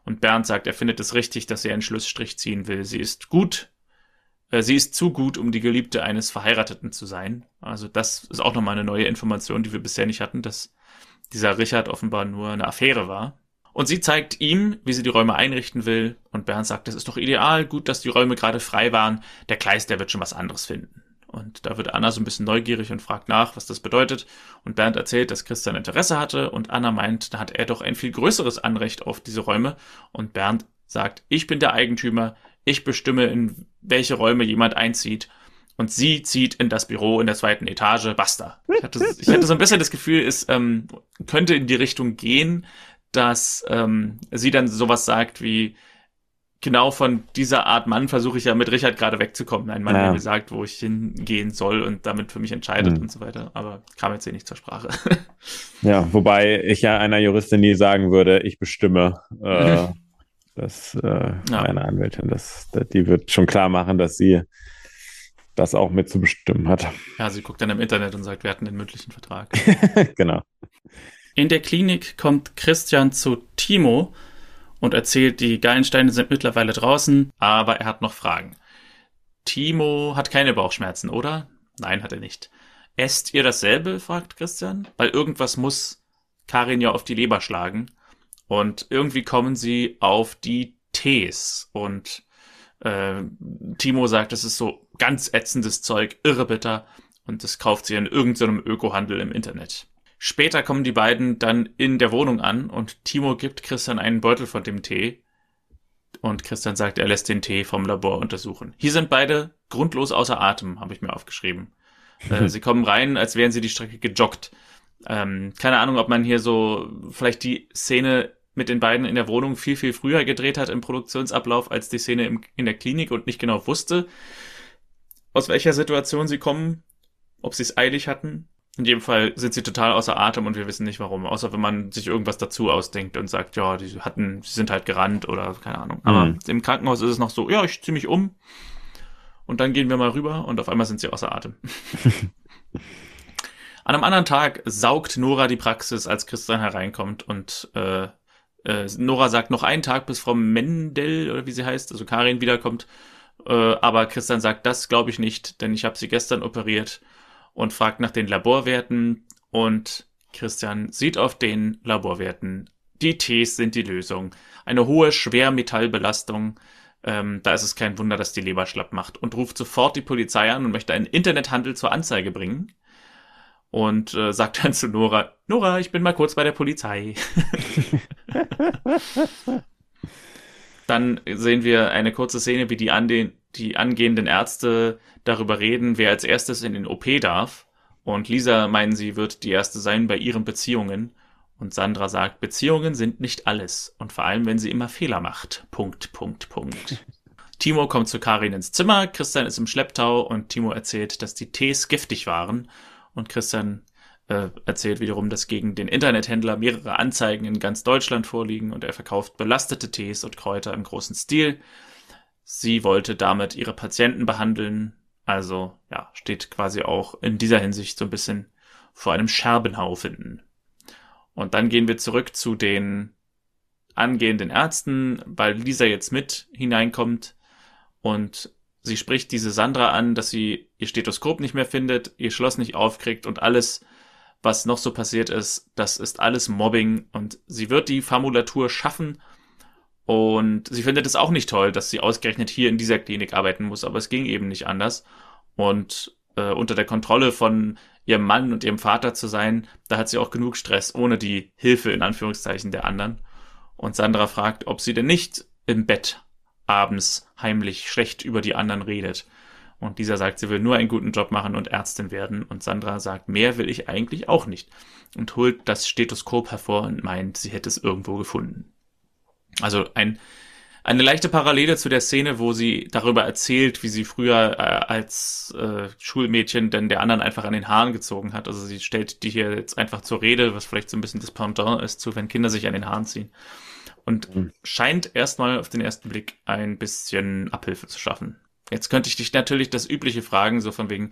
Speaker 2: Und Bernd sagt, er findet es richtig, dass sie einen Schlussstrich ziehen will. Sie ist gut, äh, sie ist zu gut, um die Geliebte eines Verheirateten zu sein. Also das ist auch nochmal eine neue Information, die wir bisher nicht hatten, dass dieser Richard offenbar nur eine Affäre war. Und sie zeigt ihm, wie sie die Räume einrichten will. Und Bernd sagt, das ist doch ideal, gut, dass die Räume gerade frei waren. Der Kleist, der wird schon was anderes finden. Und da wird Anna so ein bisschen neugierig und fragt nach, was das bedeutet. Und Bernd erzählt, dass Christian Interesse hatte. Und Anna meint, da hat er doch ein viel größeres Anrecht auf diese Räume. Und Bernd sagt, ich bin der Eigentümer. Ich bestimme, in welche Räume jemand einzieht. Und sie zieht in das Büro in der zweiten Etage. Basta. Ich hatte, ich hatte so ein bisschen das Gefühl, es ähm, könnte in die Richtung gehen, dass ähm, sie dann sowas sagt wie, genau von dieser Art Mann versuche ich ja mit Richard gerade wegzukommen. Ein Mann, ja. der mir sagt, wo ich hingehen soll und damit für mich entscheidet mhm. und so weiter. Aber kam jetzt hier nicht zur Sprache.
Speaker 1: ja, wobei ich ja einer Juristin nie sagen würde, ich bestimme. Äh, mhm. Das äh, ja. eine Anwältin, das, das, die wird schon klar machen, dass sie das auch mitzubestimmen hat.
Speaker 2: Ja, sie guckt dann im Internet und sagt, wir hatten den mündlichen Vertrag.
Speaker 1: genau.
Speaker 2: In der Klinik kommt Christian zu Timo und erzählt, die Gallensteine sind mittlerweile draußen, aber er hat noch Fragen. Timo hat keine Bauchschmerzen, oder? Nein, hat er nicht. Esst ihr dasselbe? fragt Christian. Weil irgendwas muss Karin ja auf die Leber schlagen. Und irgendwie kommen sie auf die Tees. Und äh, Timo sagt, das ist so ganz ätzendes Zeug, irre bitter. Und das kauft sie in irgendeinem Ökohandel im Internet. Später kommen die beiden dann in der Wohnung an und Timo gibt Christian einen Beutel von dem Tee. Und Christian sagt, er lässt den Tee vom Labor untersuchen. Hier sind beide grundlos außer Atem, habe ich mir aufgeschrieben. äh, sie kommen rein, als wären sie die Strecke gejoggt. Ähm, keine Ahnung, ob man hier so vielleicht die Szene mit den beiden in der Wohnung viel, viel früher gedreht hat im Produktionsablauf als die Szene im, in der Klinik und nicht genau wusste, aus welcher Situation sie kommen, ob sie es eilig hatten. In jedem Fall sind sie total außer Atem und wir wissen nicht warum. Außer wenn man sich irgendwas dazu ausdenkt und sagt, ja, die hatten, sie sind halt gerannt oder keine Ahnung. Aber mhm. im Krankenhaus ist es noch so, ja, ich zieh mich um und dann gehen wir mal rüber und auf einmal sind sie außer Atem. An einem anderen Tag saugt Nora die Praxis, als Christian hereinkommt und äh, äh, Nora sagt noch einen Tag, bis Frau Mendel oder wie sie heißt, also Karin wiederkommt. Äh, aber Christian sagt, das glaube ich nicht, denn ich habe sie gestern operiert und fragt nach den Laborwerten und Christian sieht auf den Laborwerten, die Ts sind die Lösung. Eine hohe Schwermetallbelastung, ähm, da ist es kein Wunder, dass die Leber schlapp macht und ruft sofort die Polizei an und möchte einen Internethandel zur Anzeige bringen und äh, sagt dann zu Nora, Nora, ich bin mal kurz bei der Polizei. dann sehen wir eine kurze Szene, wie die, an den, die angehenden Ärzte darüber reden, wer als erstes in den OP darf. Und Lisa meinen, sie wird die erste sein bei ihren Beziehungen. Und Sandra sagt, Beziehungen sind nicht alles. Und vor allem, wenn sie immer Fehler macht. Punkt, Punkt, Punkt. Timo kommt zu Karin ins Zimmer, Christian ist im Schlepptau und Timo erzählt, dass die Tees giftig waren. Und Christian äh, erzählt wiederum, dass gegen den Internethändler mehrere Anzeigen in ganz Deutschland vorliegen und er verkauft belastete Tees und Kräuter im großen Stil. Sie wollte damit ihre Patienten behandeln, also ja, steht quasi auch in dieser Hinsicht so ein bisschen vor einem Scherbenhaufen. Und dann gehen wir zurück zu den angehenden Ärzten, weil Lisa jetzt mit hineinkommt. Und sie spricht diese Sandra an, dass sie ihr Stethoskop nicht mehr findet, ihr Schloss nicht aufkriegt und alles, was noch so passiert ist, das ist alles Mobbing. Und sie wird die Formulatur schaffen und sie findet es auch nicht toll, dass sie ausgerechnet hier in dieser Klinik arbeiten muss, aber es ging eben nicht anders und äh, unter der Kontrolle von ihrem Mann und ihrem Vater zu sein, da hat sie auch genug Stress ohne die Hilfe in Anführungszeichen der anderen. Und Sandra fragt, ob sie denn nicht im Bett abends heimlich schlecht über die anderen redet. Und dieser sagt, sie will nur einen guten Job machen und Ärztin werden. Und Sandra sagt, mehr will ich eigentlich auch nicht. Und holt das Stethoskop hervor und meint, sie hätte es irgendwo gefunden. Also ein, eine leichte Parallele zu der Szene, wo sie darüber erzählt, wie sie früher äh, als äh, Schulmädchen denn der anderen einfach an den Haaren gezogen hat. Also sie stellt die hier jetzt einfach zur Rede, was vielleicht so ein bisschen das Pendant ist zu, wenn Kinder sich an den Haaren ziehen und mhm. scheint erstmal auf den ersten Blick ein bisschen Abhilfe zu schaffen. Jetzt könnte ich dich natürlich das Übliche fragen, so von wegen,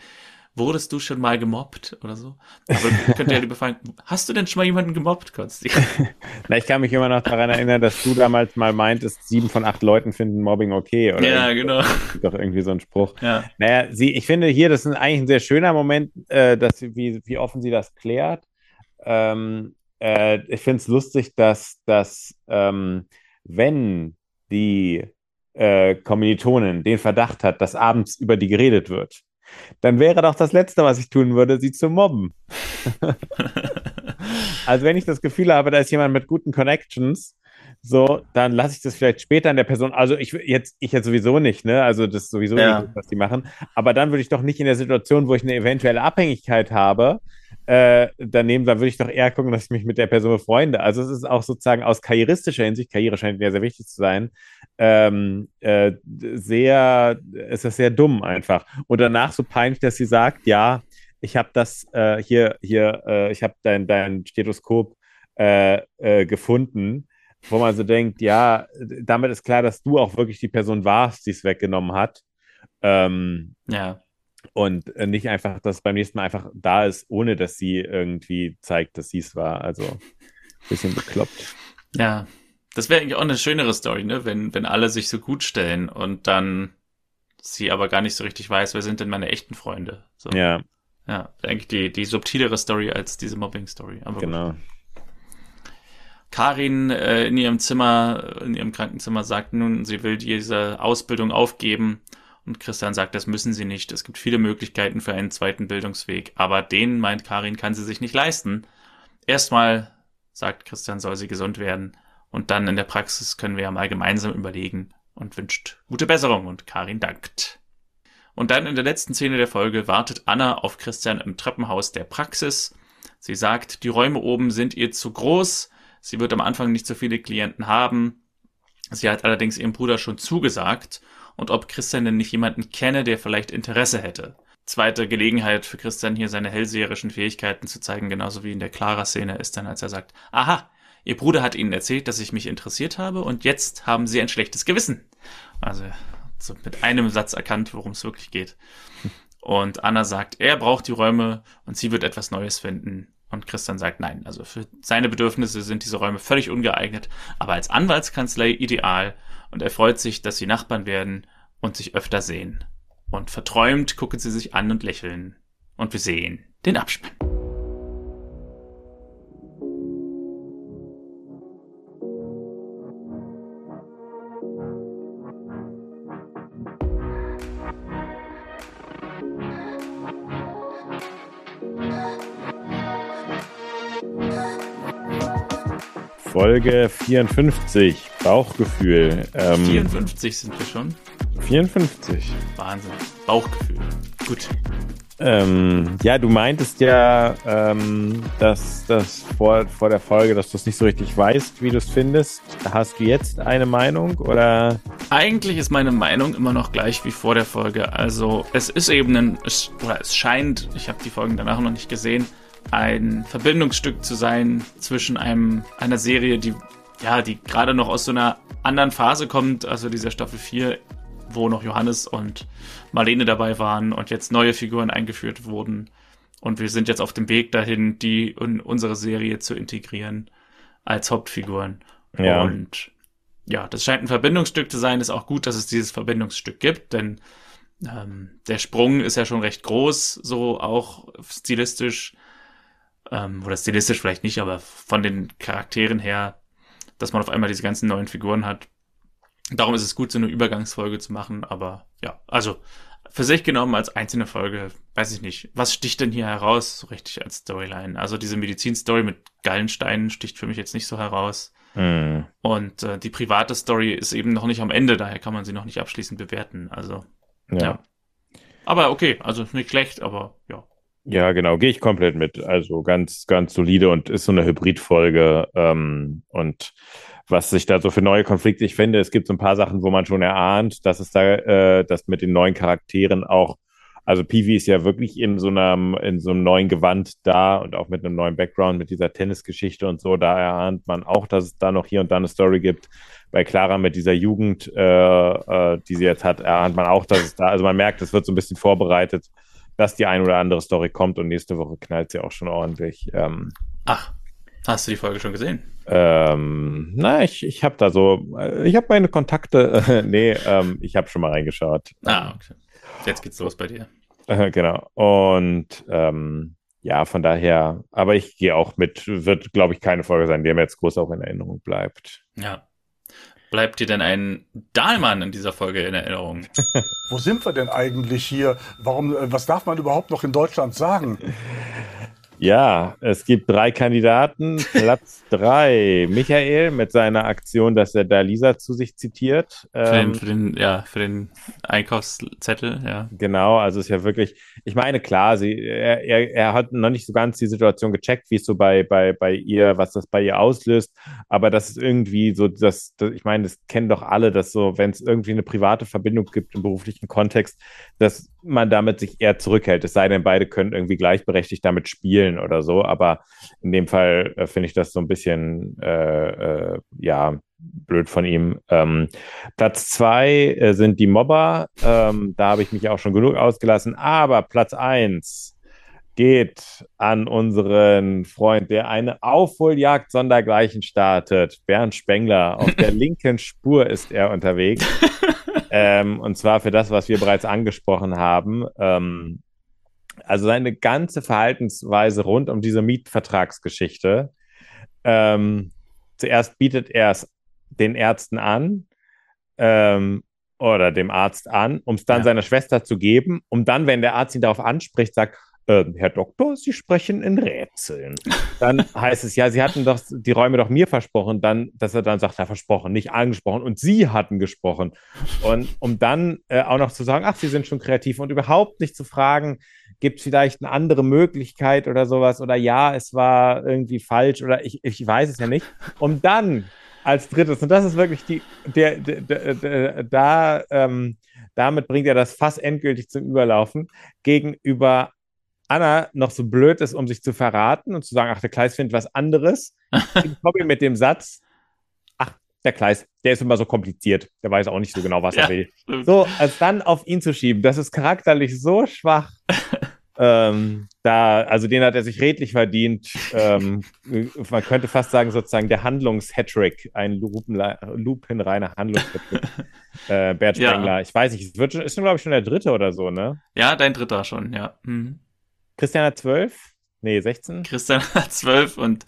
Speaker 2: wurdest du schon mal gemobbt oder so? Aber könnte ja lieber fragen, hast du denn schon mal jemanden gemobbt, Konsti?
Speaker 1: Na, ich kann mich immer noch daran erinnern, dass du damals mal meintest, sieben von acht Leuten finden Mobbing okay, oder?
Speaker 2: Ja, genau.
Speaker 1: Doch irgendwie so ein Spruch.
Speaker 2: Ja.
Speaker 1: Naja, sie, ich finde hier, das ist eigentlich ein sehr schöner Moment, äh, dass sie, wie, wie offen sie das klärt. Ähm, äh, ich finde es lustig, dass, dass ähm, wenn die äh, Kommilitonin den Verdacht hat, dass abends über die geredet wird, dann wäre doch das Letzte, was ich tun würde, sie zu mobben. also wenn ich das Gefühl habe, da ist jemand mit guten Connections, so, dann lasse ich das vielleicht später an der Person. Also ich jetzt, ich jetzt sowieso nicht, ne? Also das ist sowieso
Speaker 2: ja.
Speaker 1: nicht, was die machen. Aber dann würde ich doch nicht in der Situation, wo ich eine eventuelle Abhängigkeit habe, äh, daneben, dann würde ich doch eher gucken, dass ich mich mit der Person befreunde. Also es ist auch sozusagen aus karrieristischer Hinsicht, Karriere scheint mir sehr wichtig zu sein, ähm, äh, sehr, ist das sehr dumm einfach. Und danach so peinlich, dass sie sagt, ja, ich habe das äh, hier, hier, äh, ich habe dein, dein Stethoskop äh, gefunden, wo man so denkt, ja, damit ist klar, dass du auch wirklich die Person warst, die es weggenommen hat. Ähm,
Speaker 2: ja.
Speaker 1: Und äh, nicht einfach, dass beim nächsten Mal einfach da ist, ohne dass sie irgendwie zeigt, dass sie es war. Also ein bisschen bekloppt.
Speaker 2: Ja, das wäre eigentlich auch eine schönere Story, ne? Wenn, wenn alle sich so gut stellen und dann sie aber gar nicht so richtig weiß, wer sind denn meine echten Freunde. So.
Speaker 1: Ja.
Speaker 2: Ja, eigentlich die, die subtilere Story als diese Mobbing-Story.
Speaker 1: genau.
Speaker 2: Karin äh, in ihrem Zimmer, in ihrem Krankenzimmer sagt nun, sie will diese Ausbildung aufgeben und Christian sagt, das müssen sie nicht. Es gibt viele Möglichkeiten für einen zweiten Bildungsweg. Aber den, meint Karin, kann sie sich nicht leisten. Erstmal, sagt Christian, soll sie gesund werden. Und dann in der Praxis können wir ja mal gemeinsam überlegen und wünscht gute Besserung. Und Karin dankt. Und dann in der letzten Szene der Folge wartet Anna auf Christian im Treppenhaus der Praxis. Sie sagt, die Räume oben sind ihr zu groß. Sie wird am Anfang nicht so viele Klienten haben. Sie hat allerdings ihrem Bruder schon zugesagt und ob Christian denn nicht jemanden kenne, der vielleicht Interesse hätte. Zweite Gelegenheit für Christian hier seine hellseherischen Fähigkeiten zu zeigen, genauso wie in der Clara-Szene ist dann, als er sagt, aha, ihr Bruder hat ihnen erzählt, dass ich mich interessiert habe und jetzt haben sie ein schlechtes Gewissen. Also so mit einem Satz erkannt, worum es wirklich geht. Und Anna sagt, er braucht die Räume und sie wird etwas Neues finden. Und Christian sagt nein. Also für seine Bedürfnisse sind diese Räume völlig ungeeignet, aber als Anwaltskanzlei ideal und er freut sich, dass sie Nachbarn werden und sich öfter sehen. Und verträumt gucken sie sich an und lächeln. Und wir sehen den Abspann.
Speaker 1: Folge 54, Bauchgefühl.
Speaker 2: Ähm, 54 sind wir schon.
Speaker 1: 54.
Speaker 2: Wahnsinn. Bauchgefühl. gut.
Speaker 1: Ähm, ja, du meintest ja, ähm, dass das vor, vor der Folge, dass du es nicht so richtig weißt, wie du es findest. Hast du jetzt eine Meinung oder?
Speaker 2: Eigentlich ist meine Meinung immer noch gleich wie vor der Folge. Also es ist eben ein, es, oder es scheint, ich habe die Folgen danach noch nicht gesehen, ein Verbindungsstück zu sein zwischen einem, einer Serie, die ja, die gerade noch aus so einer anderen Phase kommt, also dieser Staffel 4 wo noch Johannes und Marlene dabei waren und jetzt neue Figuren eingeführt wurden. Und wir sind jetzt auf dem Weg dahin, die in unsere Serie zu integrieren als Hauptfiguren. Ja. Und ja, das scheint ein Verbindungsstück zu sein. Ist auch gut, dass es dieses Verbindungsstück gibt, denn ähm, der Sprung ist ja schon recht groß, so auch stilistisch. Ähm, oder stilistisch vielleicht nicht, aber von den Charakteren her, dass man auf einmal diese ganzen neuen Figuren hat. Darum ist es gut, so eine Übergangsfolge zu machen, aber ja, also für sich genommen als einzelne Folge, weiß ich nicht. Was sticht denn hier heraus, so richtig als Storyline? Also diese Medizinstory mit Gallensteinen sticht für mich jetzt nicht so heraus. Mm. Und äh, die private Story ist eben noch nicht am Ende, daher kann man sie noch nicht abschließend bewerten. Also, ja. ja. Aber okay, also nicht schlecht, aber ja.
Speaker 1: Ja, genau, gehe ich komplett mit. Also ganz, ganz solide und ist so eine Hybridfolge. Ähm, und was sich da so für neue Konflikte, ich finde, es gibt so ein paar Sachen, wo man schon erahnt, dass es da, äh, dass mit den neuen Charakteren auch, also Peewee ist ja wirklich in so einem, in so einem neuen Gewand da und auch mit einem neuen Background, mit dieser Tennisgeschichte und so, da erahnt man auch, dass es da noch hier und da eine Story gibt. Bei Clara mit dieser Jugend, äh, äh, die sie jetzt hat, erahnt man auch, dass es da, also man merkt, es wird so ein bisschen vorbereitet, dass die ein oder andere Story kommt und nächste Woche knallt sie auch schon ordentlich. Ähm,
Speaker 2: Ach, hast du die Folge schon gesehen?
Speaker 1: Ähm, na, ich, ich habe da so, äh, ich habe meine Kontakte, äh, nee, ähm, ich habe schon mal reingeschaut.
Speaker 2: Ah, okay. Jetzt geht's los bei dir.
Speaker 1: Äh, genau. Und ähm, ja, von daher, aber ich gehe auch mit, wird, glaube ich, keine Folge sein, die mir jetzt groß auch in Erinnerung bleibt.
Speaker 2: Ja. Bleibt dir denn ein Dahlmann in dieser Folge in Erinnerung?
Speaker 4: Wo sind wir denn eigentlich hier? Warum, äh, was darf man überhaupt noch in Deutschland sagen?
Speaker 1: Ja, es gibt drei Kandidaten. Platz drei. Michael mit seiner Aktion, dass er da Lisa zu sich zitiert.
Speaker 2: Für den, ähm, für den, ja, für den Einkaufszettel, ja.
Speaker 1: Genau, also ist ja wirklich, ich meine, klar, sie, er, er, er hat noch nicht so ganz die Situation gecheckt, wie es so bei, bei, bei ihr, was das bei ihr auslöst. Aber das ist irgendwie so, dass, das, ich meine, das kennen doch alle, dass so, wenn es irgendwie eine private Verbindung gibt im beruflichen Kontext, dass man damit sich eher zurückhält. Es sei denn, beide können irgendwie gleichberechtigt damit spielen oder so. Aber in dem Fall äh, finde ich das so ein bisschen, äh, äh, ja, blöd von ihm. Ähm, Platz zwei äh, sind die Mobber. Ähm, da habe ich mich auch schon genug ausgelassen. Aber Platz eins geht an unseren Freund, der eine Aufholjagd sondergleichen startet. Bernd Spengler. Auf der linken Spur ist er unterwegs. ähm, und zwar für das, was wir bereits angesprochen haben. Ähm, also seine ganze Verhaltensweise rund um diese Mietvertragsgeschichte. Ähm, zuerst bietet er es den Ärzten an ähm, oder dem Arzt an, um es dann ja. seiner Schwester zu geben, um dann, wenn der Arzt ihn darauf anspricht, sagt, äh, Herr Doktor, Sie sprechen in Rätseln. Dann heißt es, ja, Sie hatten doch die Räume doch mir versprochen, dann, dass er dann sagt, ja, versprochen, nicht angesprochen und Sie hatten gesprochen. Und um dann äh, auch noch zu sagen, ach, Sie sind schon kreativ und überhaupt nicht zu fragen, gibt es vielleicht eine andere Möglichkeit oder sowas oder ja, es war irgendwie falsch oder ich, ich weiß es ja nicht. Um dann als drittes, und das ist wirklich die, der, der, der, der da, ähm, damit bringt er das Fass endgültig zum Überlaufen, gegenüber Anna noch so blöd ist, um sich zu verraten und zu sagen, ach, der Kleis findet was anderes, komme mit dem Satz, ach, der Kleis, der ist immer so kompliziert, der weiß auch nicht so genau, was ja, er will. Stimmt. So, als dann auf ihn zu schieben, das ist charakterlich so schwach. ähm, da, also den hat er sich redlich verdient. Ähm, man könnte fast sagen, sozusagen der Handlungs-Hattrick, ein lupenreiner Handlungs-Hattrick. äh, Bert Spengler. Ja. Ich weiß nicht, es wird schon, ist schon, glaube ich, schon der dritte oder so, ne?
Speaker 2: Ja, dein dritter schon, ja. Mhm.
Speaker 1: Christian hat zwölf? Nee, 16?
Speaker 2: Christian hat zwölf und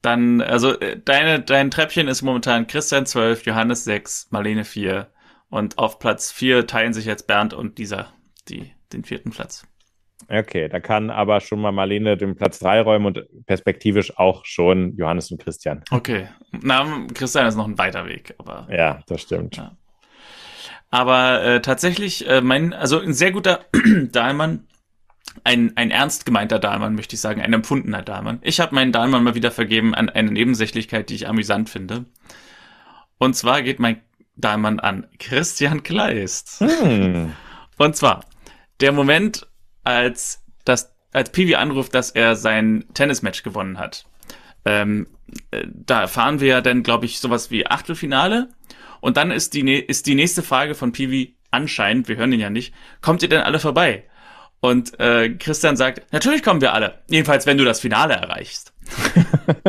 Speaker 2: dann, also äh, deine, dein Treppchen ist momentan Christian 12, Johannes 6, Marlene 4. Und auf Platz 4 teilen sich jetzt Bernd und dieser die, den vierten Platz.
Speaker 1: Okay, da kann aber schon mal Marlene den Platz 3 räumen und perspektivisch auch schon Johannes und Christian.
Speaker 2: Okay. Na, Christian ist noch ein weiter Weg, aber.
Speaker 1: Ja, das stimmt. Ja.
Speaker 2: Aber äh, tatsächlich, äh, mein, also ein sehr guter Dahlmann, ein, ein ernst gemeinter Dahlmann, möchte ich sagen, ein empfundener Dahlmann. Ich habe meinen Dahlmann mal wieder vergeben an eine Nebensächlichkeit, die ich amüsant finde. Und zwar geht mein Dahlmann an Christian Kleist. Hm. Und zwar der Moment, als das, als Pivi anruft, dass er sein Tennismatch gewonnen hat. Ähm, äh, da erfahren wir ja dann, glaube ich, sowas wie Achtelfinale. Und dann ist die, ist die nächste Frage von Pivi anscheinend, wir hören ihn ja nicht, kommt ihr denn alle vorbei? Und äh, Christian sagt, natürlich kommen wir alle. Jedenfalls, wenn du das Finale erreichst.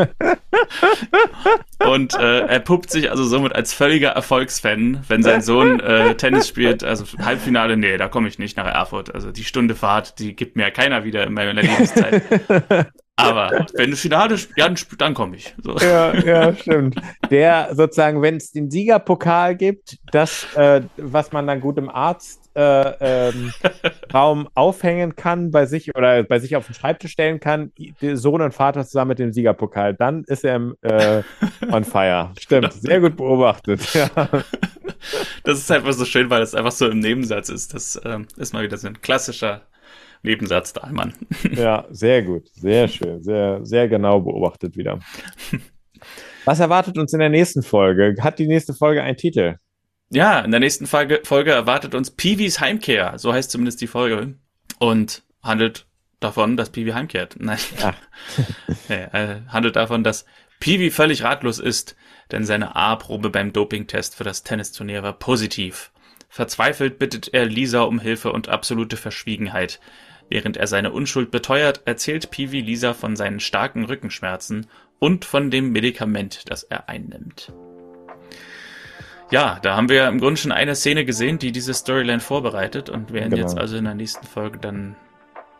Speaker 2: und äh, er puppt sich also somit als völliger Erfolgsfan, wenn sein Sohn äh, Tennis spielt. Also Halbfinale, nee, da komme ich nicht nach Erfurt. Also die Stunde Fahrt, die gibt mir keiner wieder in meiner Lebenszeit. Aber wenn du Finale ja, dann, dann komme ich.
Speaker 1: So. Ja, ja, stimmt. Der sozusagen, wenn es den Siegerpokal gibt, das, äh, was man dann gut im Arztraum äh, ähm, aufhängen kann bei sich oder bei sich auf den Schreibtisch stellen kann, Sohn und Vater zusammen mit dem Siegerpokal, dann ist er äh, on fire. Stimmt, sehr gut beobachtet. Ja.
Speaker 2: Das ist einfach so schön, weil es einfach so im Nebensatz ist. Das ähm, ist mal wieder so ein klassischer Nebensatz Dahlmann.
Speaker 1: Ja, sehr gut. Sehr schön. Sehr, sehr genau beobachtet wieder. Was erwartet uns in der nächsten Folge? Hat die nächste Folge einen Titel?
Speaker 2: Ja, in der nächsten Folge, Folge erwartet uns Peewees Heimkehr. So heißt zumindest die Folge. Und handelt davon, dass Peewee heimkehrt. Nein. ja, äh, handelt davon, dass Peewee völlig ratlos ist, denn seine A-Probe beim Dopingtest für das Tennisturnier war positiv. Verzweifelt bittet er Lisa um Hilfe und absolute Verschwiegenheit. Während er seine Unschuld beteuert, erzählt Peewee Lisa von seinen starken Rückenschmerzen und von dem Medikament, das er einnimmt. Ja, da haben wir im Grunde schon eine Szene gesehen, die diese Storyline vorbereitet und werden genau. jetzt also in der nächsten Folge dann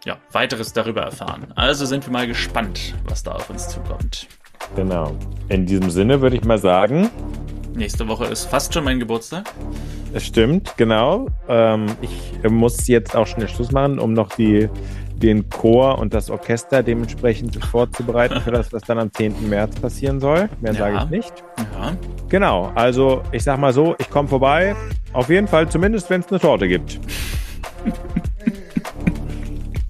Speaker 2: ja, weiteres darüber erfahren. Also sind wir mal gespannt, was da auf uns zukommt.
Speaker 1: Genau. In diesem Sinne würde ich mal sagen.
Speaker 2: Nächste Woche ist fast schon mein Geburtstag.
Speaker 1: Es stimmt, genau. Ähm, ich muss jetzt auch schnell Schluss machen, um noch die, den Chor und das Orchester dementsprechend vorzubereiten für das, was dann am 10. März passieren soll. Mehr ja. sage ich nicht. Ja. Genau, also ich sag mal so, ich komme vorbei. Auf jeden Fall, zumindest wenn es eine Torte gibt.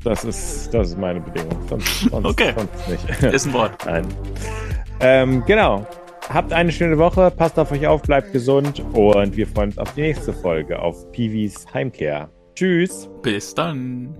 Speaker 1: Das ist, das ist meine Bedingung. Sonst, sonst,
Speaker 2: okay. sonst nicht. Ist ein Wort.
Speaker 1: Nein. Ähm, genau. Habt eine schöne Woche, passt auf euch auf, bleibt gesund und wir freuen uns auf die nächste Folge auf Piwis Heimkehr. Tschüss.
Speaker 2: Bis dann.